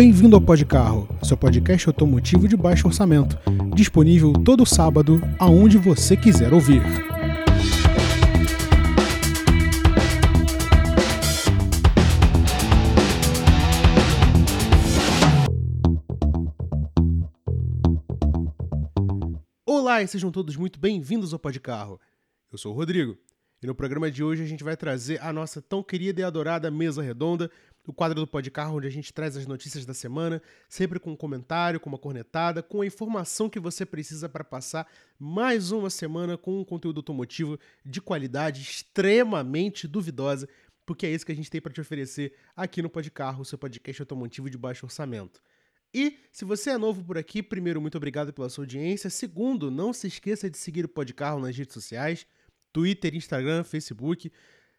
Bem-vindo ao Podcarro, seu podcast automotivo de baixo orçamento, disponível todo sábado, aonde você quiser ouvir. Olá e sejam todos muito bem-vindos ao Podcarro. Eu sou o Rodrigo e no programa de hoje a gente vai trazer a nossa tão querida e adorada mesa redonda o quadro do Podcarro, onde a gente traz as notícias da semana, sempre com um comentário, com uma cornetada, com a informação que você precisa para passar mais uma semana com um conteúdo automotivo de qualidade extremamente duvidosa, porque é isso que a gente tem para te oferecer aqui no Podcarro, seu podcast automotivo de baixo orçamento. E se você é novo por aqui, primeiro, muito obrigado pela sua audiência. Segundo, não se esqueça de seguir o Podcarro nas redes sociais, Twitter, Instagram, Facebook,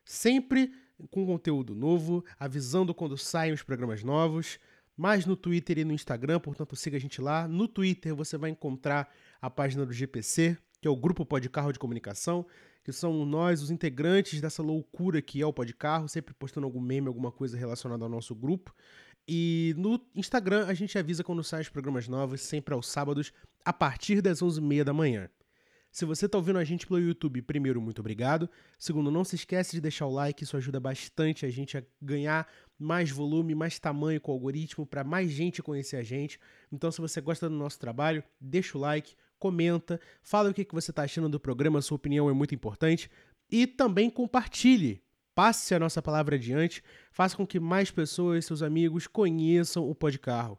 sempre com conteúdo novo, avisando quando saem os programas novos, mais no Twitter e no Instagram, portanto siga a gente lá. No Twitter você vai encontrar a página do GPC, que é o Grupo Podcarro de Comunicação, que são nós, os integrantes dessa loucura que é o Podcarro, sempre postando algum meme, alguma coisa relacionada ao nosso grupo. E no Instagram a gente avisa quando saem os programas novos, sempre aos sábados, a partir das 11h30 da manhã. Se você está ouvindo a gente pelo YouTube, primeiro, muito obrigado. Segundo, não se esquece de deixar o like, isso ajuda bastante a gente a ganhar mais volume, mais tamanho com o algoritmo, para mais gente conhecer a gente. Então, se você gosta do nosso trabalho, deixa o like, comenta, fala o que você está achando do programa, sua opinião é muito importante. E também compartilhe, passe a nossa palavra adiante, faça com que mais pessoas, seus amigos, conheçam o Podcarro.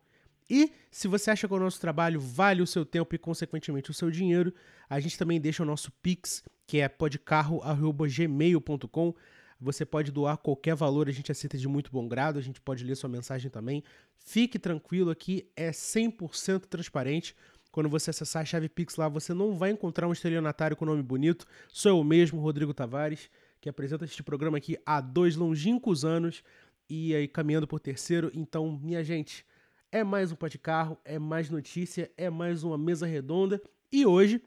E se você acha que o nosso trabalho vale o seu tempo e, consequentemente, o seu dinheiro, a gente também deixa o nosso Pix, que é podcarro.gmail.com. Você pode doar qualquer valor, a gente aceita de muito bom grado, a gente pode ler sua mensagem também. Fique tranquilo aqui, é 100% transparente. Quando você acessar a chave Pix lá, você não vai encontrar um estelionatário com nome bonito. Sou eu mesmo, Rodrigo Tavares, que apresenta este programa aqui há dois longínquos anos e aí caminhando por terceiro. Então, minha gente, é mais um pó de carro, é mais notícia, é mais uma mesa redonda. E hoje,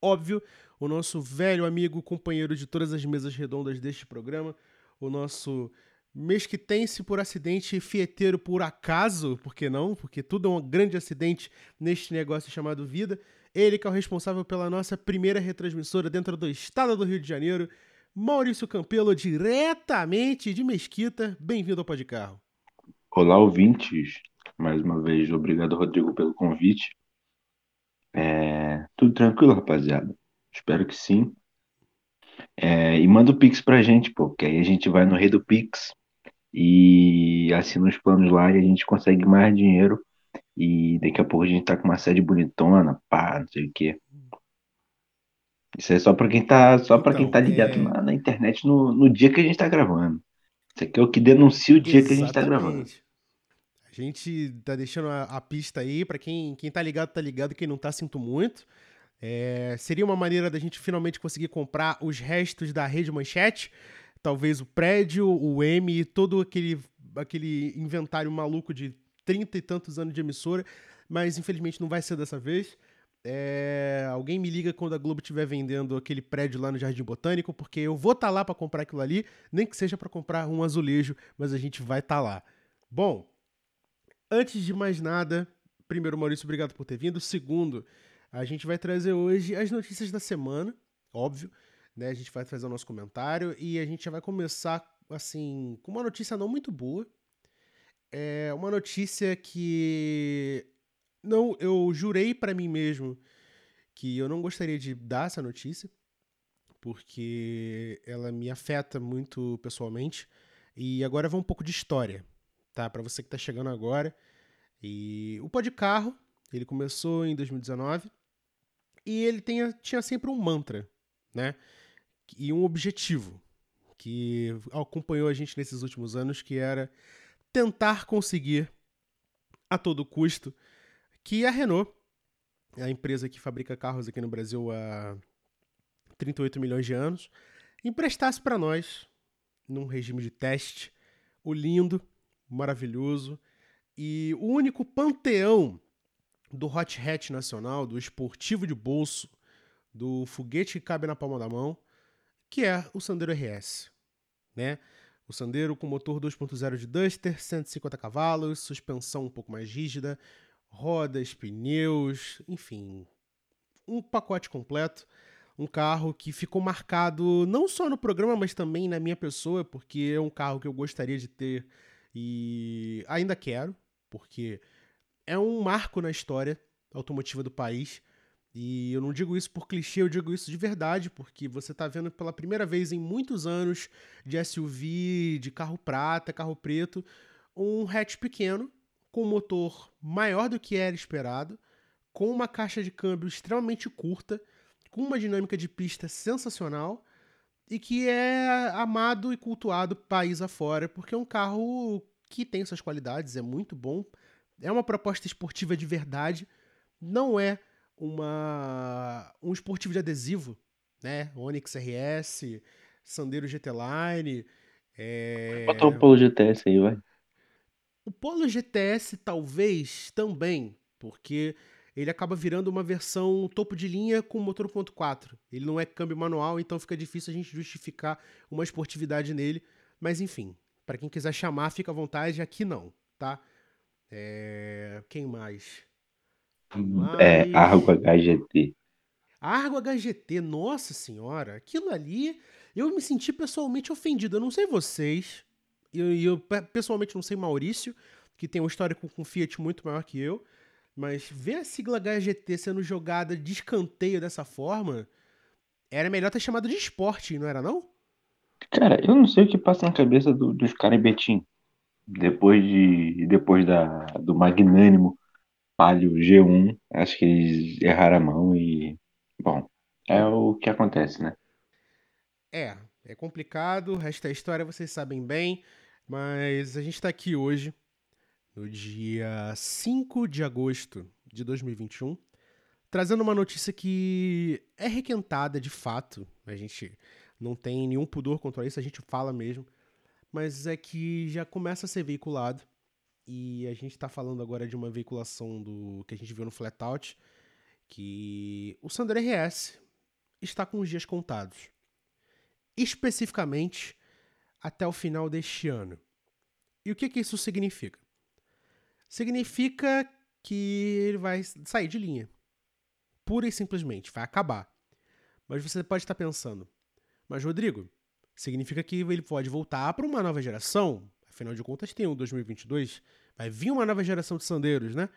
óbvio, o nosso velho amigo, companheiro de todas as mesas redondas deste programa, o nosso mesquitense por acidente, fieteiro por acaso, por que não? Porque tudo é um grande acidente neste negócio chamado vida. Ele que é o responsável pela nossa primeira retransmissora dentro do estado do Rio de Janeiro, Maurício Campelo, diretamente de Mesquita. Bem-vindo ao Pó de Carro. Olá, ouvintes. Mais uma vez, obrigado, Rodrigo, pelo convite. É, tudo tranquilo, rapaziada? Espero que sim. É, e manda o Pix pra gente, pô, que aí a gente vai no Rei do Pix e assina os planos lá e a gente consegue mais dinheiro. E daqui a pouco a gente tá com uma sede bonitona, pá, não sei o quê. Isso é só pra quem tá, só pra quem tá Então, ligado é- na, na internet no, no dia que a gente tá gravando. Isso aqui é o que denuncia o dia que a gente tá gravando. A gente tá deixando a, a pista aí, pra quem, quem tá ligado, tá ligado, quem não tá, sinto muito. É, seria uma maneira da gente finalmente conseguir comprar os restos da rede manchete, talvez o prédio, o M, todo aquele, aquele inventário maluco de trinta e tantos anos de emissora, mas infelizmente não vai ser dessa vez. É, alguém me liga quando a Globo estiver vendendo aquele prédio lá no Jardim Botânico, porque eu vou estar lá para comprar aquilo ali, nem que seja para comprar um azulejo, mas a gente vai estar lá. Bom, antes de mais nada, primeiro, Maurício, obrigado por ter vindo. Segundo, a gente vai trazer hoje as notícias da semana, óbvio, né? A gente vai trazer o nosso comentário e a gente já vai começar, assim, com uma notícia não muito boa. É uma notícia que não, eu jurei pra mim mesmo que eu não gostaria de dar essa notícia, porque ela me afeta muito pessoalmente. E agora vai um pouco de história, tá? Pra você que tá chegando agora. E o Pó de Carro, ele começou em 2019 e ele tem, tinha sempre um mantra, né? E um objetivo que acompanhou a gente nesses últimos anos, que era tentar conseguir a todo custo que a Renault, a empresa que fabrica carros aqui no Brasil há 38 milhões de anos, emprestasse para nós, num regime de teste, o lindo, maravilhoso e o único panteão do hot hatch nacional, do esportivo de bolso, do foguete que cabe na palma da mão, que é o Sandero RS, né? O Sandero com motor 2.0 de Duster, 150 cavalos, suspensão um pouco mais rígida, rodas, pneus, enfim, um pacote completo. Um carro que ficou marcado não só no programa, mas também na minha pessoa, porque é um carro que eu gostaria de ter e ainda quero, porque é um marco na história automotiva do país. E eu não digo isso por clichê, eu digo isso de verdade, porque você está vendo pela primeira vez em muitos anos de SUV, de carro prata, carro preto, um hatch pequeno, com um motor maior do que era esperado, com uma caixa de câmbio extremamente curta, com uma dinâmica de pista sensacional e que é amado e cultuado país afora, porque é um carro que tem suas qualidades, é muito bom, é uma proposta esportiva de verdade, não é uma um esportivo de adesivo, né? Onix RS, Sandero GT Line. É... Bota o Polo GTS aí, vai. O Polo GTS talvez também, porque ele acaba virando uma versão topo de linha com motor 1.4. Ele não é câmbio manual, então fica difícil a gente justificar uma esportividade nele. Mas enfim, para quem quiser chamar, fica à vontade. Aqui não, tá? É... Quem mais? É, Argo HGT. Argo HGT, nossa senhora, aquilo ali, eu me senti pessoalmente ofendido. Eu não sei vocês, e eu, eu, pessoalmente não sei Maurício, que tem um histórico com Fiat muito maior que eu, mas ver a sigla HGT sendo jogada de escanteio dessa forma, era melhor ter chamado de esporte, não era não? Cara, eu não sei o que passa na cabeça do, dos caras em Betim. Depois de depois da, do magnânimo Palio G1, acho que eles erraram a mão e. Bom, é o que acontece, né? É, é complicado, o resto da história vocês sabem bem, mas a gente tá aqui hoje, no dia 5 de agosto de 2021, trazendo uma notícia que é requentada de fato, a gente não tem nenhum pudor contra isso, a gente fala mesmo, mas é que já começa a ser veiculado e a gente está falando agora de uma veiculação do que a gente viu no Flatout, que o Sandero RS está com os dias contados. Especificamente até o final deste ano. E o que, que isso significa? Significa que ele vai sair de linha. Pura e simplesmente, vai acabar. Mas você pode estar pensando, mas Rodrigo, significa que ele pode voltar para uma nova geração? Afinal de contas, tem o 2022, vai vir uma nova geração de sandeiros, né?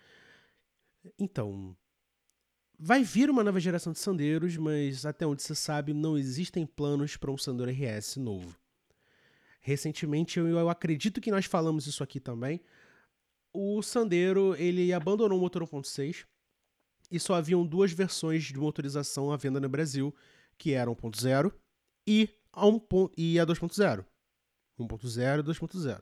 Então, vai vir uma nova geração de sandeiros, mas até onde você sabe, não existem planos para um Sandero RS novo. Recentemente, eu, eu acredito que nós falamos isso aqui também. O Sandero ele abandonou o motor 1.6 e só haviam duas versões de motorização à venda no Brasil, que eram 1.0 e a, 1. e a 2.0. 1.0 e 2.0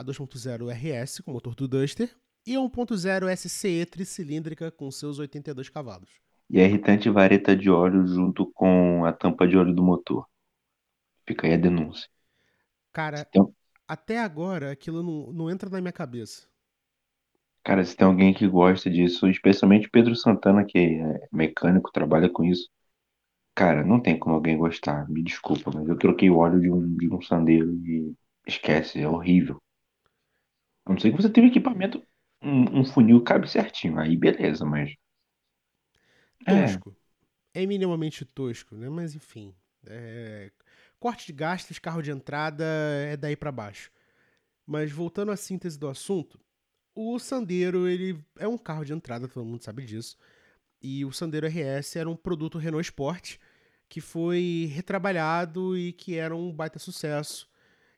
a 2.0 RS com motor do Duster e a 1.0 SCE tricilíndrica com seus 82 cavalos. E a irritante vareta de óleo junto com a tampa de óleo do motor. Fica aí a denúncia. Cara, tem... até agora aquilo não, não entra na minha cabeça. Cara, se tem alguém que gosta disso, especialmente Pedro Santana, que é mecânico, trabalha com isso. Cara, não tem como alguém gostar. Me desculpa, mas eu troquei o óleo de um, de um sandeiro e esquece, é horrível. A não ser que você tenha um equipamento, um, um funil cabe certinho. Aí beleza, mas. É. Tosco. É, é minimamente tosco, né? Mas enfim. É... Corte de gastos, carro de entrada é daí para baixo. Mas voltando à síntese do assunto, o Sandero ele é um carro de entrada, todo mundo sabe disso. E o Sandero RS era um produto Renault Sport que foi retrabalhado e que era um baita sucesso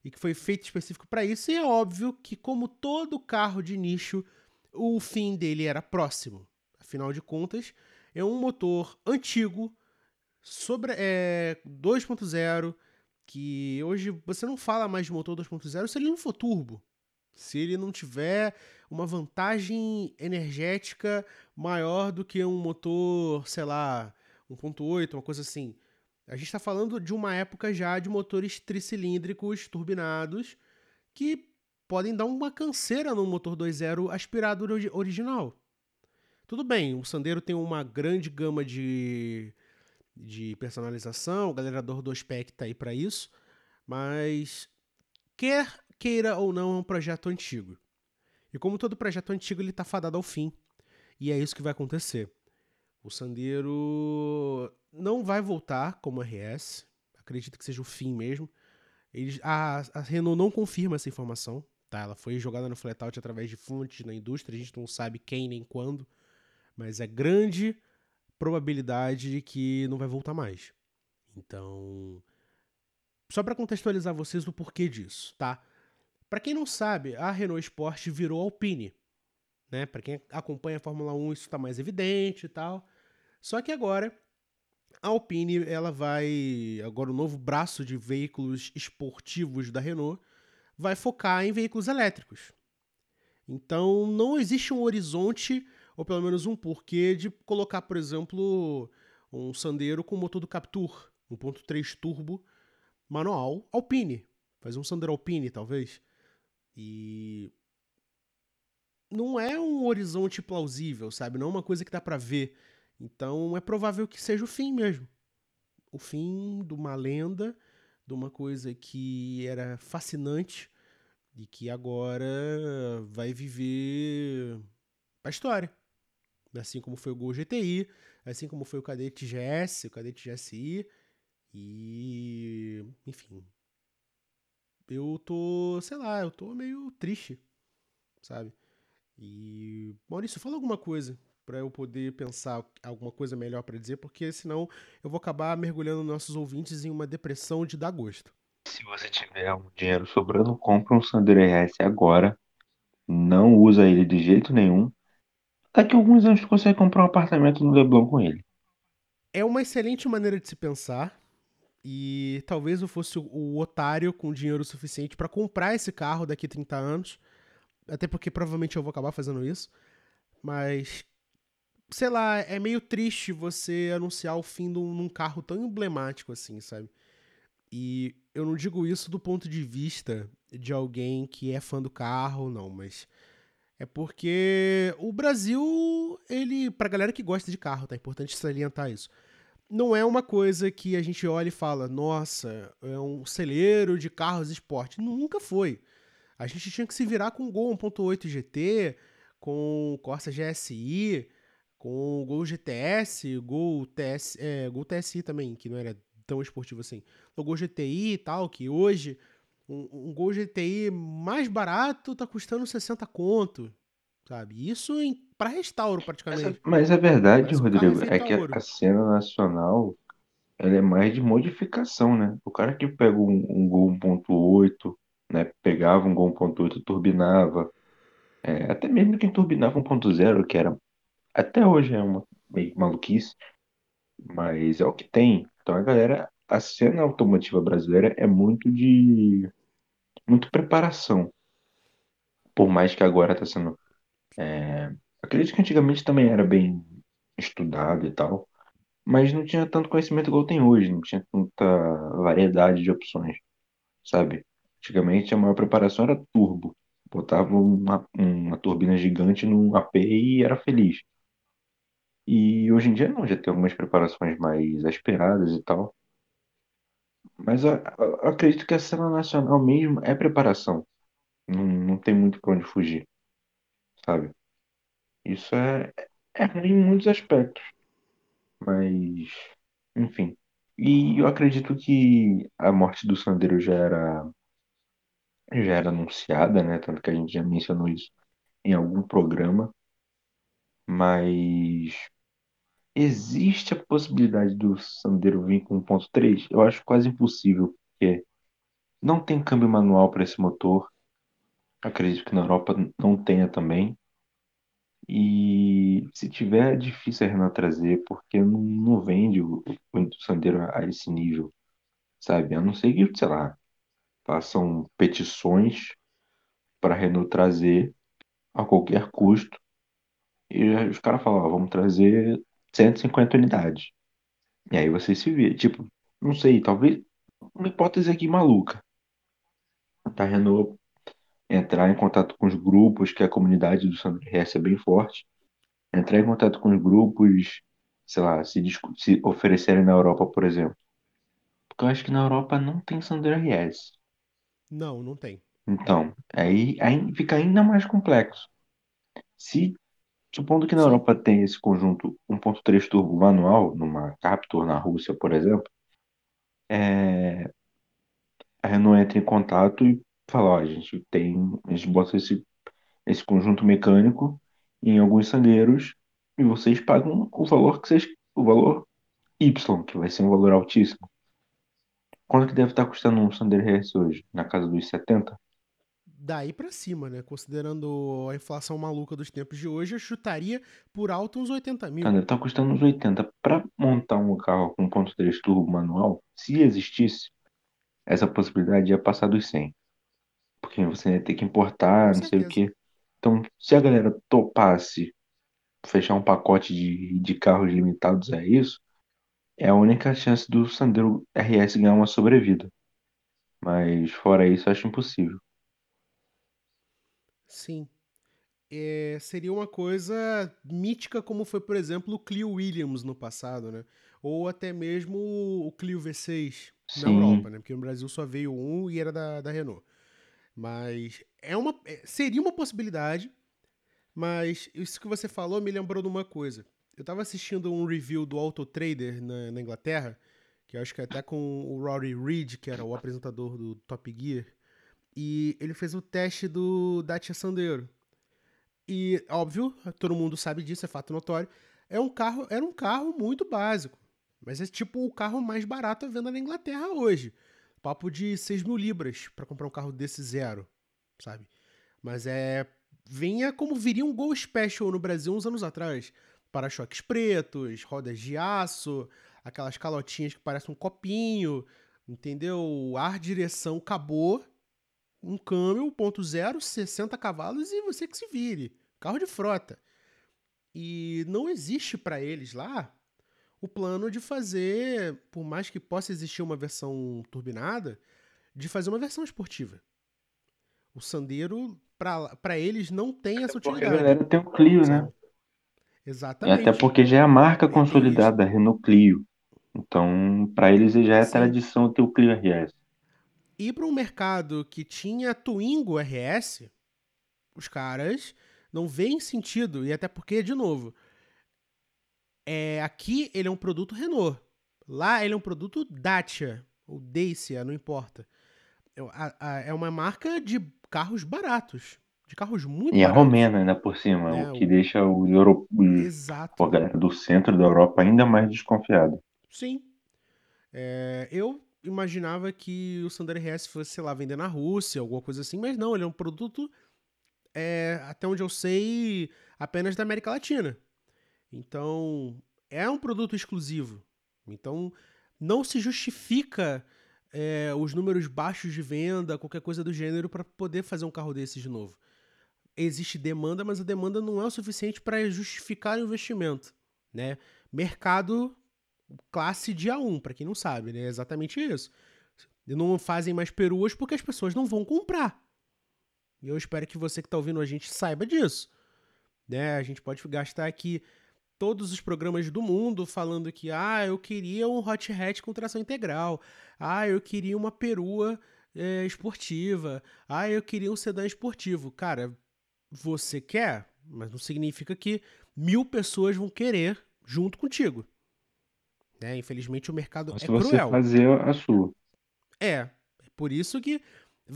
e que foi feito específico para isso. E é óbvio que, como todo carro de nicho, o fim dele era próximo. Afinal de contas, é um motor antigo, sobre é, 2.0, que hoje você não fala mais de motor 2.0 se ele não for turbo. Se ele não tiver uma vantagem energética maior do que um motor, sei lá, 1.8, uma coisa assim. A gente está falando de uma época já de motores tricilíndricos turbinados que podem dar uma canseira no motor 2.0 aspirado original. Tudo bem, o Sandero tem uma grande gama de, de personalização, o galerador 2PEC está aí para isso, Mas quer queira ou não, é um projeto antigo. E como todo projeto antigo, ele está fadado ao fim. E é isso que vai acontecer. O Sandero não vai voltar como RS. Acredito que seja o fim mesmo. Eles, a, a Renault não confirma essa informação. Tá? Ela foi jogada no flatout através de fontes na indústria. A gente não sabe quem nem quando. Mas é grande probabilidade de que não vai voltar mais. Então, só para contextualizar vocês o porquê disso, tá? Para quem não sabe, a Renault Sport virou Alpine. Né? Para quem acompanha a Fórmula 1, isso está mais evidente e tal. Só que agora a Alpine ela vai agora o novo braço de veículos esportivos da Renault vai focar em veículos elétricos. Então não existe um horizonte ou pelo menos um porquê de colocar, por exemplo, um Sandero com motor do Captur 1.3 turbo manual Alpine, fazer um Sandero Alpine talvez. E não é um horizonte plausível, sabe? Não é uma coisa que dá para ver. Então é provável que seja o fim mesmo. O fim de uma lenda, de uma coisa que era fascinante e que agora vai viver a história. Assim como foi o Gol GTI, assim como foi o Cadete GS, o Cadete GSI e enfim, eu tô, sei lá, eu tô meio triste, sabe? E Maurício, fala alguma coisa para eu poder pensar alguma coisa melhor para dizer, porque senão eu vou acabar mergulhando nossos ouvintes em uma depressão de dar gosto. Se você tiver dinheiro sobrando, compra um Sandero RS agora. Não usa ele de jeito nenhum. Daqui a alguns anos você consegue comprar um apartamento no Leblon com ele. É uma excelente maneira de se pensar. E talvez eu fosse o, otário com dinheiro suficiente para comprar esse carro daqui a 30 anos. Até porque provavelmente eu vou acabar fazendo isso. Mas, sei lá, é meio triste você anunciar o fim de um, carro tão emblemático assim, sabe? E eu não digo isso do ponto de vista de alguém que é fã do carro, não, mas é porque o Brasil, ele, pra galera que gosta de carro, tá? É importante salientar isso não é uma coisa que a gente olha e fala, nossa, é um celeiro de carros esporte. Nunca foi. A gente tinha que se virar com o Gol 1.8 GT, com o Corsa GSI, com o Gol GTS, Gol, TS, é, Gol TSI também, que não era tão esportivo assim. O Gol GTI e tal, que hoje um, um Gol GTI mais barato tá custando 60 conto, sabe? Isso para restauro praticamente. Mas, mas a verdade, Rodrigo, é que a, a cena nacional ela é mais de modificação, né? O cara que pega um, um Gol 1.8, né? Pegava um Gol 1.8, turbinava, é, até mesmo quem turbinava 1.0, que era até hoje é uma meio maluquice, mas é o que tem. Então a galera, a cena automotiva brasileira é muito de muito preparação. Por mais que agora está sendo é, acredito que antigamente também era bem estudado e tal, mas não tinha tanto conhecimento igual tem hoje, não tinha tanta variedade de opções, sabe? Antigamente a maior preparação era turbo. Botava uma, uma turbina gigante no AP e era feliz. E hoje em dia não, já tem algumas preparações mais esperadas e tal. Mas eu, eu acredito que a cena nacional mesmo é preparação. Não, não tem muito pra onde fugir, sabe? Isso é, é ruim em muitos aspectos, mas enfim. E eu acredito que a morte do Sandero já era já era anunciada, né? Tanto que a gente já mencionou isso em algum programa, mas existe a possibilidade do Sandero vir com 1.3? Eu acho quase impossível, porque não tem câmbio manual para esse motor. Acredito que na Europa não tenha também. E se tiver, é difícil a Renault trazer, porque não, não vende o, o Sandero a esse nível, sabe? A não ser que, sei lá, façam petições para a Renault trazer a qualquer custo. E os caras falam, vamos trazer 150 unidades. E aí você se vê, tipo, não sei, talvez uma hipótese aqui maluca. A Renault entrar em contato com os grupos, que a comunidade do Sandro RS é bem forte, entrar em contato com os grupos, sei lá, se, se oferecerem na Europa, por exemplo, Porque eu acho que na Europa não tem Sandero RS. Não, não tem. Então, aí, aí fica ainda mais complexo. Se, supondo que na. Europa tem esse conjunto 1.3 turbo manual, numa Captur na Rússia, por exemplo, é, a Renault entra em contato e fala, ó, a gente tem, a gente bota esse, esse conjunto mecânico em alguns sandeiros e vocês pagam o valor que vocês, o valor Y, que vai ser um valor altíssimo. Quanto que deve estar custando um Sandero RS hoje? Na casa dos 70? Daí pra cima, né? Considerando a inflação maluca dos tempos de hoje, eu chutaria por alto uns 80 Tá, mil. deve estar custando uns 80. Para montar um carro com 1.3 turbo manual, se existisse, essa possibilidade ia passar dos 100. Porque você ia ter que Com importar, não sei o certeza. quê. Então, se a galera topasse fechar um pacote de, de carros limitados a isso, é a única chance do Sandero RS ganhar uma sobrevida. Mas fora isso, eu acho impossível. Sim. É, seria uma coisa mítica como foi, por exemplo, o Clio Williams no passado, né? Ou até mesmo o Clio V6 na Europa, Sim, né? Porque no Brasil só veio um e era da, da Renault. Mas é uma, é- seria uma possibilidade, mas isso que você falou me lembrou de uma coisa. Eu tava assistindo um review do Auto Trader na, na Inglaterra, que eu acho que é até com o Rory Reid, que era o apresentador do Top Gear, e ele fez o teste do Dacia Sandero. E, óbvio, todo mundo sabe disso, é fato notório. É um carro, era um carro muito básico. Mas é tipo o carro mais barato à venda na Inglaterra hoje. Papo de 6 mil libras para comprar um carro desse zero, sabe? Mas é. Vinha como viria um Gol Special no Brasil uns anos atrás. Para-choques pretos, rodas de aço, aquelas calotinhas que parecem um copinho, entendeu? Ar, direção, acabou um câmbio 1.0, 60 cavalos e você que se vire. Carro de frota. E não existe para eles lá o plano de fazer, por mais que possa existir uma versão turbinada, de fazer uma versão esportiva. O Sandero, para eles, não tem essa porque a utilidade, galera tem o Clio, né? sabe? E até Exatamente. porque já é a marca consolidada da Renault Clio. Então, para eles já é Sim. tradição ter o Clio RS. Ir para um mercado que tinha Twingo RS, os caras não veem sentido. E até porque, de novo, É, aqui ele é um produto Renault. Lá ele é um produto Dacia, ou Dacia, não importa. É a- a- é uma marca de carros baratos. De carros muito E é baratos. romena ainda por cima, o Né? que O- deixa a exato. galera do centro da Europa ainda mais desconfiada. Sim. É, eu imaginava que o Sandero RS fosse, sei lá, vender na Rússia, alguma coisa assim, mas não, ele é um produto, é, até onde eu sei, apenas da América Latina. Então, é um produto exclusivo. Então, não se justifica é, os números baixos de venda, qualquer coisa do gênero, para poder fazer um carro desse de novo. Existe demanda, mas a demanda não é o suficiente para justificar o investimento. Né? Mercado classe dia 1, para quem não sabe, né? É exatamente isso. Não fazem mais peruas porque as pessoas não vão comprar. E eu espero que você que está ouvindo a gente saiba disso. Né? A gente pode gastar aqui todos os programas do mundo falando que ah, eu queria um hot hatch com tração integral, ah, eu queria uma perua é, esportiva, ah, eu queria um sedã esportivo. Cara, você quer, mas não significa que mil pessoas vão querer junto contigo. Né? Infelizmente o mercado Só é você cruel. fazer a sua. É, é por isso que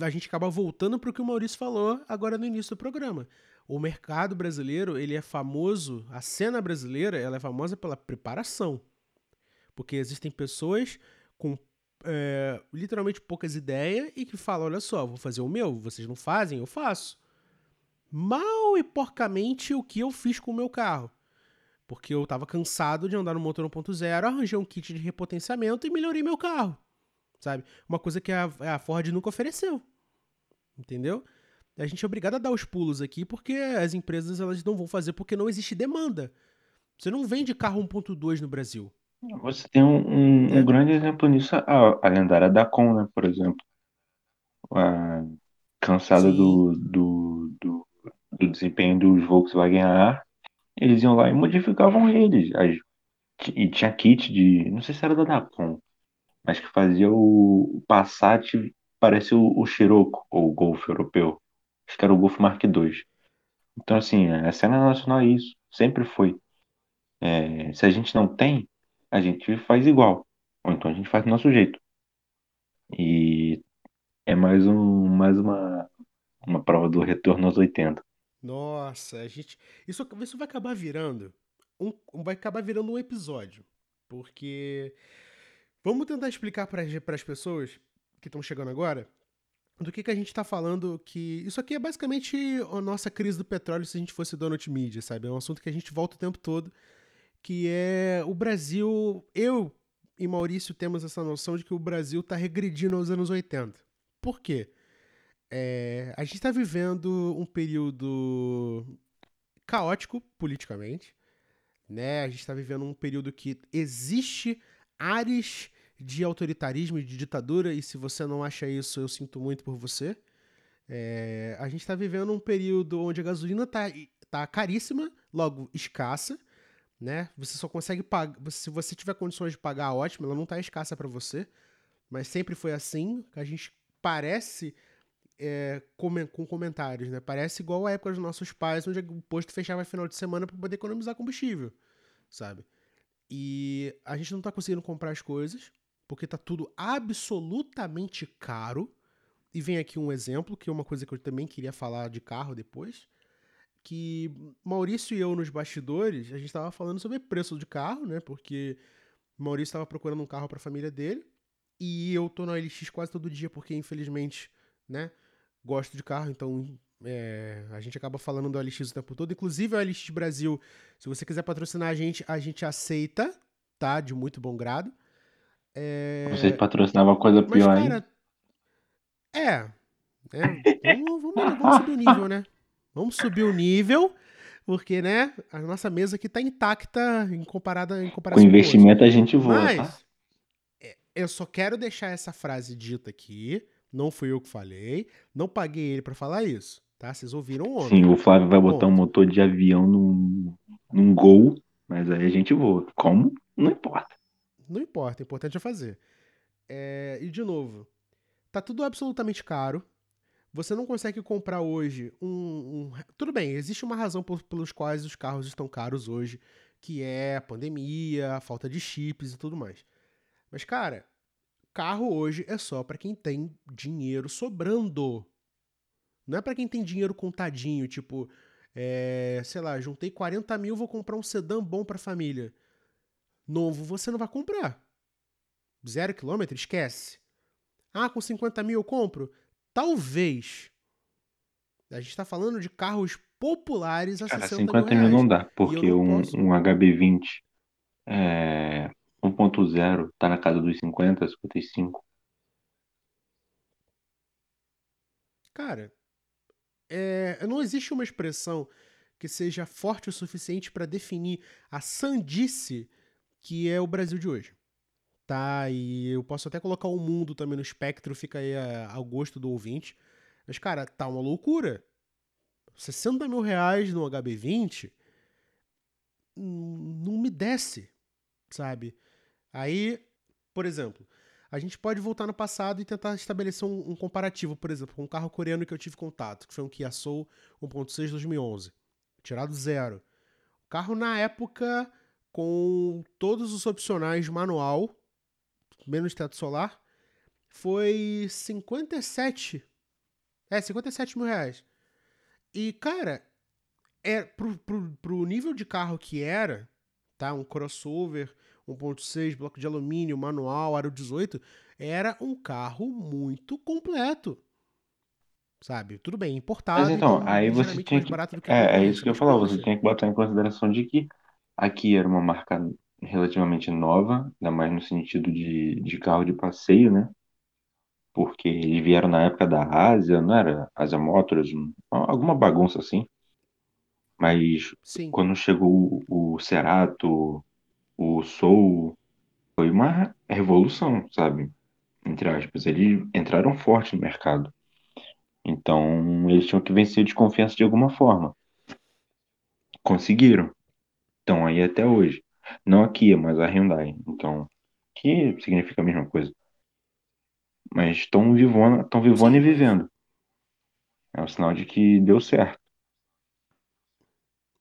a gente acaba voltando para o que o Maurício falou agora no início do programa. O mercado brasileiro, ele é famoso, a cena brasileira, ela é famosa pela preparação. Porque existem pessoas com é, literalmente poucas ideias e que falam, olha só, vou fazer o meu, vocês não fazem, eu faço. Mal e porcamente o que eu fiz com o meu carro. Porque eu estava cansado de andar no motor 1.0, arranjei um kit de repotenciamento e melhorei meu carro sabe? Uma coisa que a, a Ford nunca ofereceu, entendeu? A gente é obrigado a dar os pulos aqui porque as empresas elas não vão fazer porque não existe demanda. Você não vende carro 1.2 no Brasil, Você tem um, um, um né? grande exemplo nisso, a, a lendária Dacon, né, por exemplo. A, cansada do, do, do, do desempenho dos Volkswagen A, eles iam lá e modificavam eles. As- e tinha kit de. Não sei se era da Dacon, mas que fazia o, o Passat parecer o, o ou o Golf europeu. Acho que era o Golf Mark II. Então, assim, a cena nacional é isso, sempre foi. É, se a gente não tem, a gente faz igual, ou então a gente faz do nosso jeito. E é mais um, mais uma, uma prova do retorno aos 80. Nossa, a gente. Isso, isso vai acabar virando. Um, vai acabar virando um episódio. Porque. Vamos tentar explicar para as pessoas que estão chegando agora do que, que a gente está falando. Que isso aqui é basicamente a nossa crise do petróleo se a gente fosse donut media, sabe? É um assunto que a gente volta o tempo todo. Que é o Brasil. Eu e Maurício temos essa noção de que o Brasil está regredindo aos anos 80. Por quê? É, a gente está vivendo um período caótico politicamente, né? A gente está vivendo um período que existe áreas de autoritarismo e de ditadura, e se você não acha isso, eu sinto muito por você. É, a gente está vivendo um período onde a gasolina está tá caríssima, logo escassa, né? Você só consegue pagar. Se você tiver condições de pagar, ótimo, ela não está escassa para você. Mas sempre foi assim. A gente parece é, com comentários, né? Parece igual a época dos nossos pais, onde o posto fechava final de semana para poder economizar combustível, sabe? E a gente não tá conseguindo comprar as coisas, porque tá tudo absolutamente caro. E vem aqui um exemplo, que é uma coisa que eu também queria falar de carro depois, que Maurício e eu nos bastidores, a gente estava falando sobre preço de carro, né? Porque Maurício estava procurando um carro para a família dele, e eu tô na LX quase todo dia, porque infelizmente, né? Gosto de carro, então é, a gente acaba falando do LX o tempo todo. Inclusive, o LX Brasil, se você quiser patrocinar a gente, a gente aceita, tá? De muito bom grado. É... Você patrocinava coisa pior Mas, cara, É. é vamos, vamos, vamos subir o nível, né? Vamos subir o nível, porque, né, a nossa mesa aqui tá intacta em, comparada, em comparação com investimento com a gente voa, Mas, tá? Eu só quero deixar essa frase dita aqui, não fui eu que falei, não paguei ele para falar isso, tá? Vocês ouviram ontem. Sim, o Flávio vai botar um motor de avião num, num gol, mas aí a gente voa. Como? Não importa. Não importa, o importante é fazer. É, e de novo, tá tudo absolutamente caro. Você não consegue comprar hoje um, um. Tudo bem, existe uma razão por, pelos quais os carros estão caros hoje, que é a pandemia, a falta de chips e tudo mais. Mas, cara, Carro hoje é só para quem tem dinheiro sobrando. Não é para quem tem dinheiro contadinho, tipo, é, sei lá, juntei 40 mil, vou comprar um sedã bom pra família. Novo você não vai comprar. Zero quilômetro, esquece. Ah, com 50 mil eu compro? Talvez. A gente tá falando de carros populares a Cara, 60 50 mil, mil não dá, porque um, um HB20 é, 1.0 tá na casa dos 50, 55. Cara, é, não existe uma expressão que seja forte o suficiente para definir a sandice que é o Brasil de hoje. Tá? E eu posso até colocar o mundo também no espectro, fica aí a, ao gosto do ouvinte. Mas, cara, tá uma loucura. 60 mil reais no HB20 hum, não me desce, sabe? Aí, por exemplo, a gente pode voltar no passado e tentar estabelecer um, um, comparativo, por exemplo, com um carro coreano que eu tive contato, que foi um Kia Soul 1.6 2011, tirado zero. O carro na época com todos os opcionais manual, menos teto solar, foi 57. É, 57 mil reais. E, cara, é, pro, pro, pro nível de carro que era, tá? Um crossover 1.6, bloco de alumínio, manual, aro 18, era um carro muito completo. Sabe? Tudo bem, importado. Mas então, então aí você tinha que... que é, é isso que eu falava, você tinha que botar em consideração de que aqui era uma marca relativamente nova, ainda mais no sentido de, de carro de passeio, né? Porque eles vieram na época da Ásia, não era? Ásia Motors, alguma bagunça assim. Mas Sim. quando chegou o, o Cerato, o Soul foi uma revolução, sabe? Entre aspas. Eles entraram forte no mercado. Então, eles tinham que vencer a desconfiança de alguma forma. Conseguiram. Estão aí até hoje. Não a Kia, mas a Hyundai. Então, que significa a mesma coisa. Mas estão vivona, estão vivona e vivendo. É um sinal de que deu certo.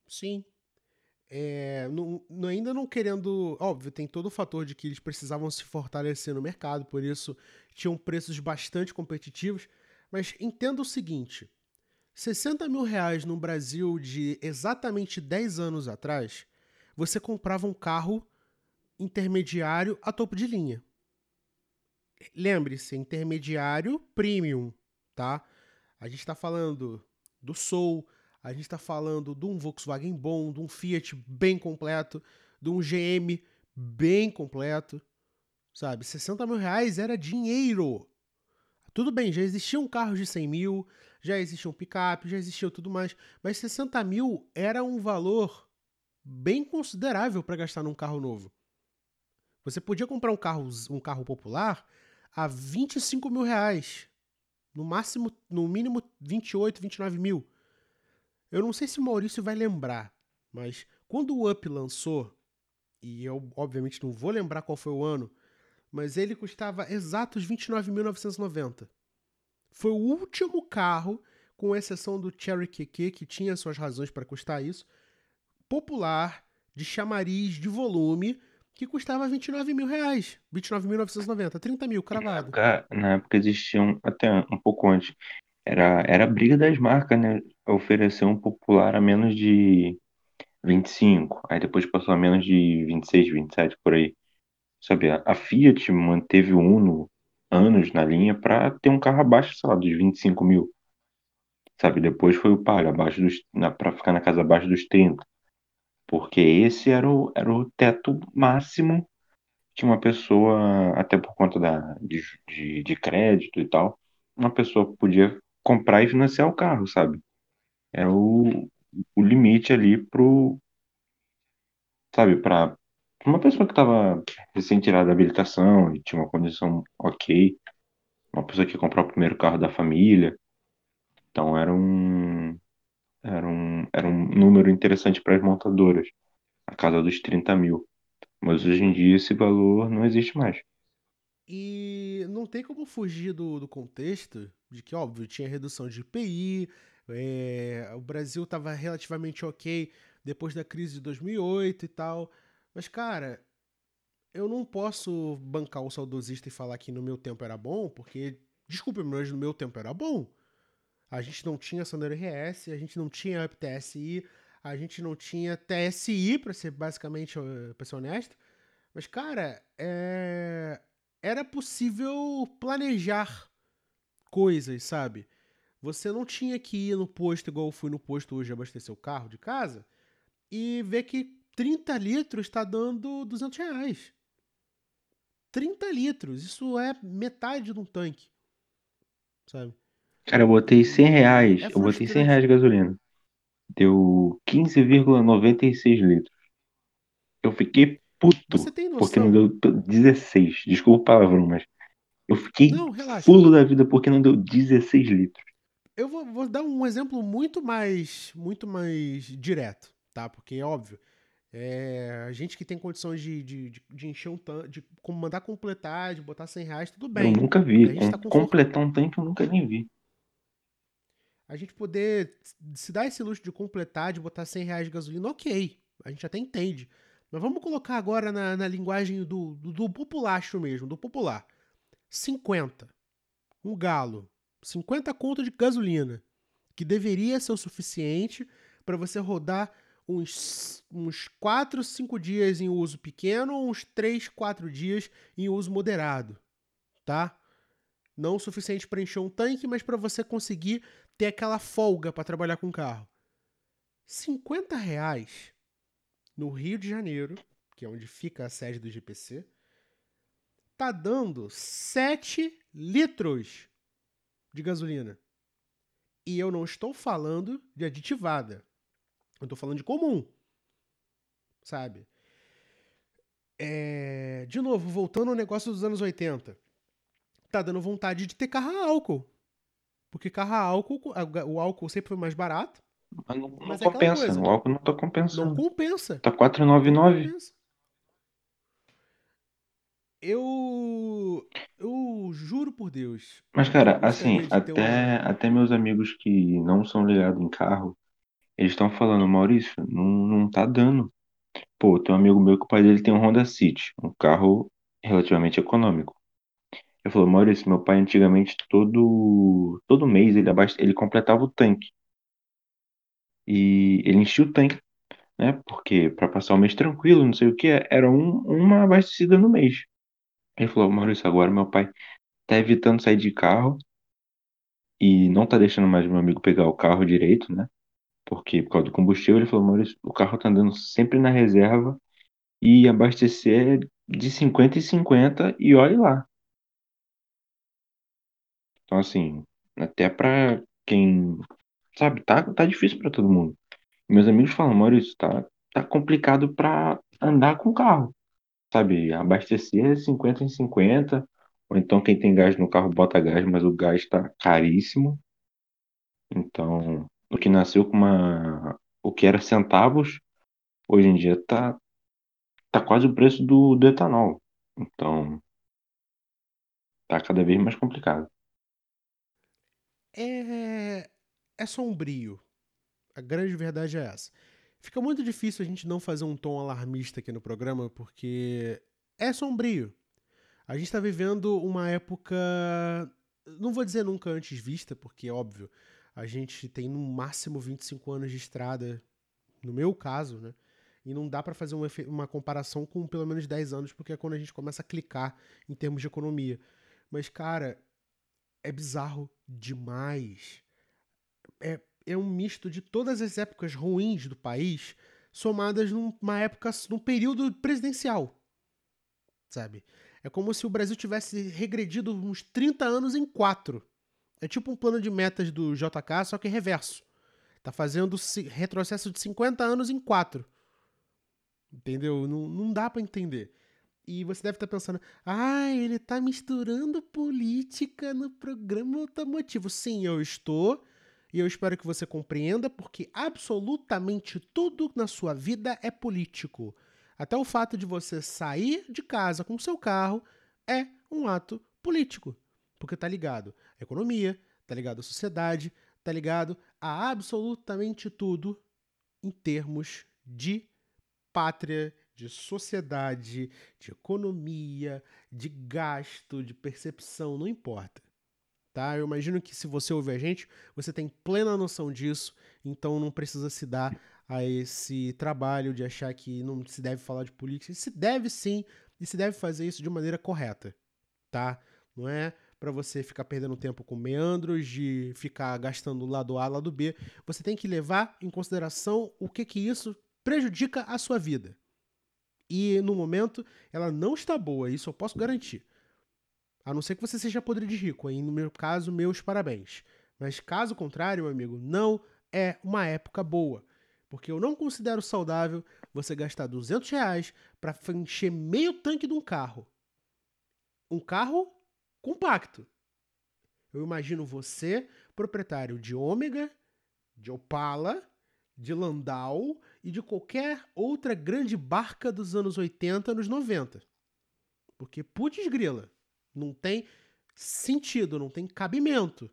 Sim. É, não- ainda não querendo. Óbvio, tem todo o fator de que eles precisavam se fortalecer no mercado, por isso tinham preços bastante competitivos. Mas entenda o seguinte: 60 mil reais no Brasil de exatamente 10 anos atrás, você comprava um carro intermediário a topo de linha. Lembre-se, intermediário premium, tá? A gente está falando do Soul, a gente está falando de um Volkswagen bom, de um Fiat bem completo, de um GM bem completo, sabe? 60 mil reais era dinheiro. Tudo bem, já existiam carros de 100 mil, já existiam picape, já existia tudo mais, mas 60 mil era um valor bem considerável para gastar num carro novo. Você podia comprar um carro, um carro popular a 25 mil reais. No máximo, no mínimo 28, 29 mil. Eu não sei se o Maurício vai lembrar, mas quando o Up lançou, e eu obviamente não vou lembrar qual foi o ano, mas ele custava exatos 29.990. Foi o último carro, com exceção do Cherry QQ, que tinha suas razões para custar isso, popular, de chamariz, de volume, que custava 29 mil reais. 29.990, 30 mil, Na cravado. época, na época existiam, até um pouco antes, era, era a briga das marcas, né? Oferecer um popular a menos de 25, aí depois passou a menos de 26, 27, por aí. Sabe, a, Fiat manteve o Uno anos na linha para ter um carro abaixo, sei lá, dos 25 mil. Sabe, depois foi o Palio, abaixo dos, na, pra ficar na casa abaixo dos 30. Porque esse era o, era o teto máximo que uma pessoa, até por conta da, de, de, de crédito e tal, uma pessoa podia comprar e financiar o carro, sabe? Era o, o limite ali pro, sabe, para uma pessoa que estava recém-tirada da habilitação e tinha uma condição ok, uma pessoa que ia comprar o primeiro carro da família. Então era um, era um, era um número interessante para as montadoras, a casa dos 30 mil. Mas hoje em dia esse valor não existe mais. E não tem como fugir do, do contexto de que, óbvio, tinha redução de IPI, é, o Brasil estava relativamente ok depois da crise de 2008 e tal. Mas, cara, eu não posso bancar o saudosista e falar que no meu tempo era bom, porque, desculpe, mas no meu tempo era bom. A gente não tinha Sandero RS, a gente não tinha Up TSI, a gente não tinha TSI, para ser basicamente, para ser honesto. Mas, cara, é... era possível planejar coisas, sabe? Você não tinha que ir no posto, igual eu fui no posto hoje abastecer o carro de casa, e ver que 30 litros está dando 200 reais. 30 litros, isso é metade de um tanque, sabe? Cara, eu botei 100 reais, É eu botei 100 frustrante. reais de gasolina. Deu 15,96 litros. Eu fiquei puto, porque não deu 16. Desculpa o palavrão, mas eu fiquei Não, fulo da vida porque não deu 16 litros. Eu vou, vou dar um exemplo muito mais, muito mais direto, tá? Porque é óbvio. É, a gente que tem condições de, de, de, de encher um tanque, de mandar completar, de botar 100 reais, tudo Eu bem. nunca A vi. Com- tá completar um tanque eu nunca nem vi. A gente poder se dar esse luxo de completar, de botar 100 reais de gasolina, ok. A gente até entende. Mas vamos colocar agora na, na linguagem do, do, do populacho mesmo, do popular. 50. Um galo. 50 conto de gasolina. Que deveria ser o suficiente para você rodar uns, uns 4, 5 dias em uso pequeno, uns 3, 4 dias em uso moderado. Tá? Não o suficiente para encher um tanque, mas para você conseguir ter aquela folga para trabalhar com o carro. 50 reais no Rio de Janeiro, que é onde fica a sede do GPC, tá dando 7 litros de gasolina. E eu não estou falando de aditivada. Eu estou falando de comum. Sabe? É... De novo, voltando ao negócio dos anos 80. Tá dando vontade de ter carro a álcool. Porque carro a álcool, o álcool sempre foi mais barato. Mas não, não Mas é compensa. coisa. O álcool não tá Não compensando. compensa. Tá Não 4,99. compensa. Eu. Eu juro por Deus. Mas, cara, assim, até, uma. até meus amigos que não são ligados em carro, eles estão falando, Maurício, não, não tá dando. Pô, tem um amigo meu que o pai dele tem um Honda City, um carro relativamente econômico. Ele falou, Maurício, meu pai antigamente todo, todo mês ele, abaste... ele completava o tanque. E ele enchia o tanque, né? Porque para passar o mês tranquilo, não sei o que, era um, uma abastecida no mês. Ele falou, Maurício, agora meu pai tá evitando sair de carro e não tá deixando mais meu amigo pegar o carro direito, né? Porque por causa do combustível, ele falou, Maurício, o carro tá andando sempre na reserva e abastecer de 50 em 50 e olhe lá. Então, assim, até pra quem, sabe, tá, tá difícil pra todo mundo. E meus amigos falam, Maurício, tá, tá complicado pra andar com carro, sabe? Abastecer é 50 em 50, ou então quem tem gás no carro bota gás, mas o gás tá caríssimo. Então, o que nasceu com uma, o que era centavos, hoje em dia tá, tá quase o preço do, do etanol. Então, tá cada vez mais complicado. É. É sombrio. A grande verdade é essa. Fica muito difícil a gente não fazer um tom alarmista aqui no programa, porque é sombrio. A gente está vivendo uma época. Não vou dizer nunca antes vista, porque, óbvio, a gente tem no máximo 25 anos de estrada, no meu caso, né? E não dá para fazer uma, uma, comparação com pelo menos 10 anos, porque é quando a gente começa a clicar em termos de economia. Mas, cara, é bizarro demais. É, é um misto de todas as épocas ruins do país somadas numa época, num período presidencial. Sabe? É como se o Brasil tivesse regredido uns 30 anos em quatro. É tipo um plano de metas do JK, só que reverso. Tá fazendo retrocesso de 50 anos em quatro. Entendeu? Não, não dá para entender. E você deve estar tá pensando, ah, ele está misturando política no programa automotivo. Sim, eu estou. E eu espero que você compreenda, porque absolutamente tudo na sua vida é político. Até o fato de você sair de casa com seu carro é um ato político. Porque tá ligado à economia, tá ligado à sociedade, tá ligado a absolutamente tudo em termos de pátria, de sociedade, de economia, de gasto, de percepção, não importa. Tá? Eu imagino que se você ouve a gente, você tem plena noção disso, então não precisa se dar a esse trabalho de achar que não se deve falar de política. Se deve sim, e se deve fazer isso de maneira correta, tá? Não é para você ficar perdendo tempo com meandros, de ficar gastando lado A, lado B. Você tem que levar em consideração o que que isso prejudica a sua vida. E no momento ela não está boa, isso eu posso garantir. A não ser que você seja podre de rico, aí no meu caso, meus parabéns. Mas caso contrário, meu amigo, não é uma época boa. Porque eu não considero saudável você gastar 200 reais para encher meio tanque de um carro. Um carro compacto. Eu imagino você, proprietário de Ômega, de Opala, de Landau e de qualquer outra grande barca dos anos 80, anos 90. Porque, putz grila, não tem sentido, não tem cabimento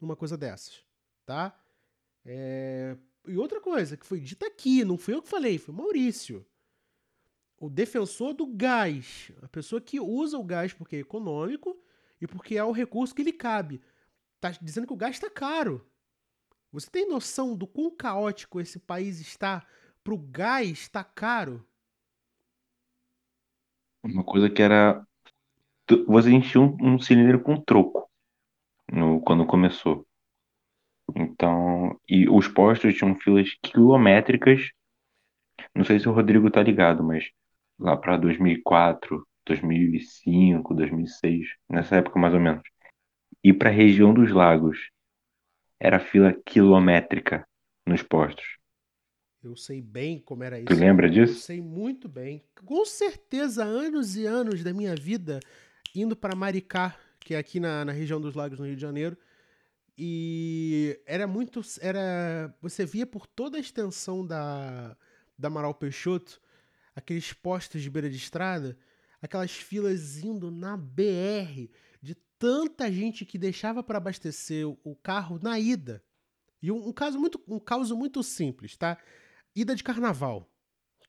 numa coisa dessas, tá? É... E outra coisa que foi dita aqui, não fui eu que falei, foi o Maurício. O defensor do gás, a pessoa que usa o gás porque é econômico e porque é o recurso que lhe cabe. Tá dizendo que o gás está caro. Você tem noção do quão caótico esse país está pro gás estar caro? Uma coisa que era. Você enchia um, um cilindro com troco no, quando começou. Então. E os postos tinham filas quilométricas. Não sei se o Rodrigo tá ligado, mas lá para 2004, 2005, 2006, nessa época mais ou menos. E para a região dos lagos era fila quilométrica nos postos. Eu sei bem como era isso. Tu lembra disso? Eu sei muito bem. Com certeza, anos e anos da minha vida indo para Maricá, que é aqui na, na região dos lagos no Rio de Janeiro. E era muito. era Você via por toda a extensão da, da Amaral Peixoto aqueles postos de beira de estrada, aquelas filas indo na BR de tanta gente que deixava para abastecer o carro na ida. E um, um, caso muito, um caso muito simples, tá? Ida de carnaval,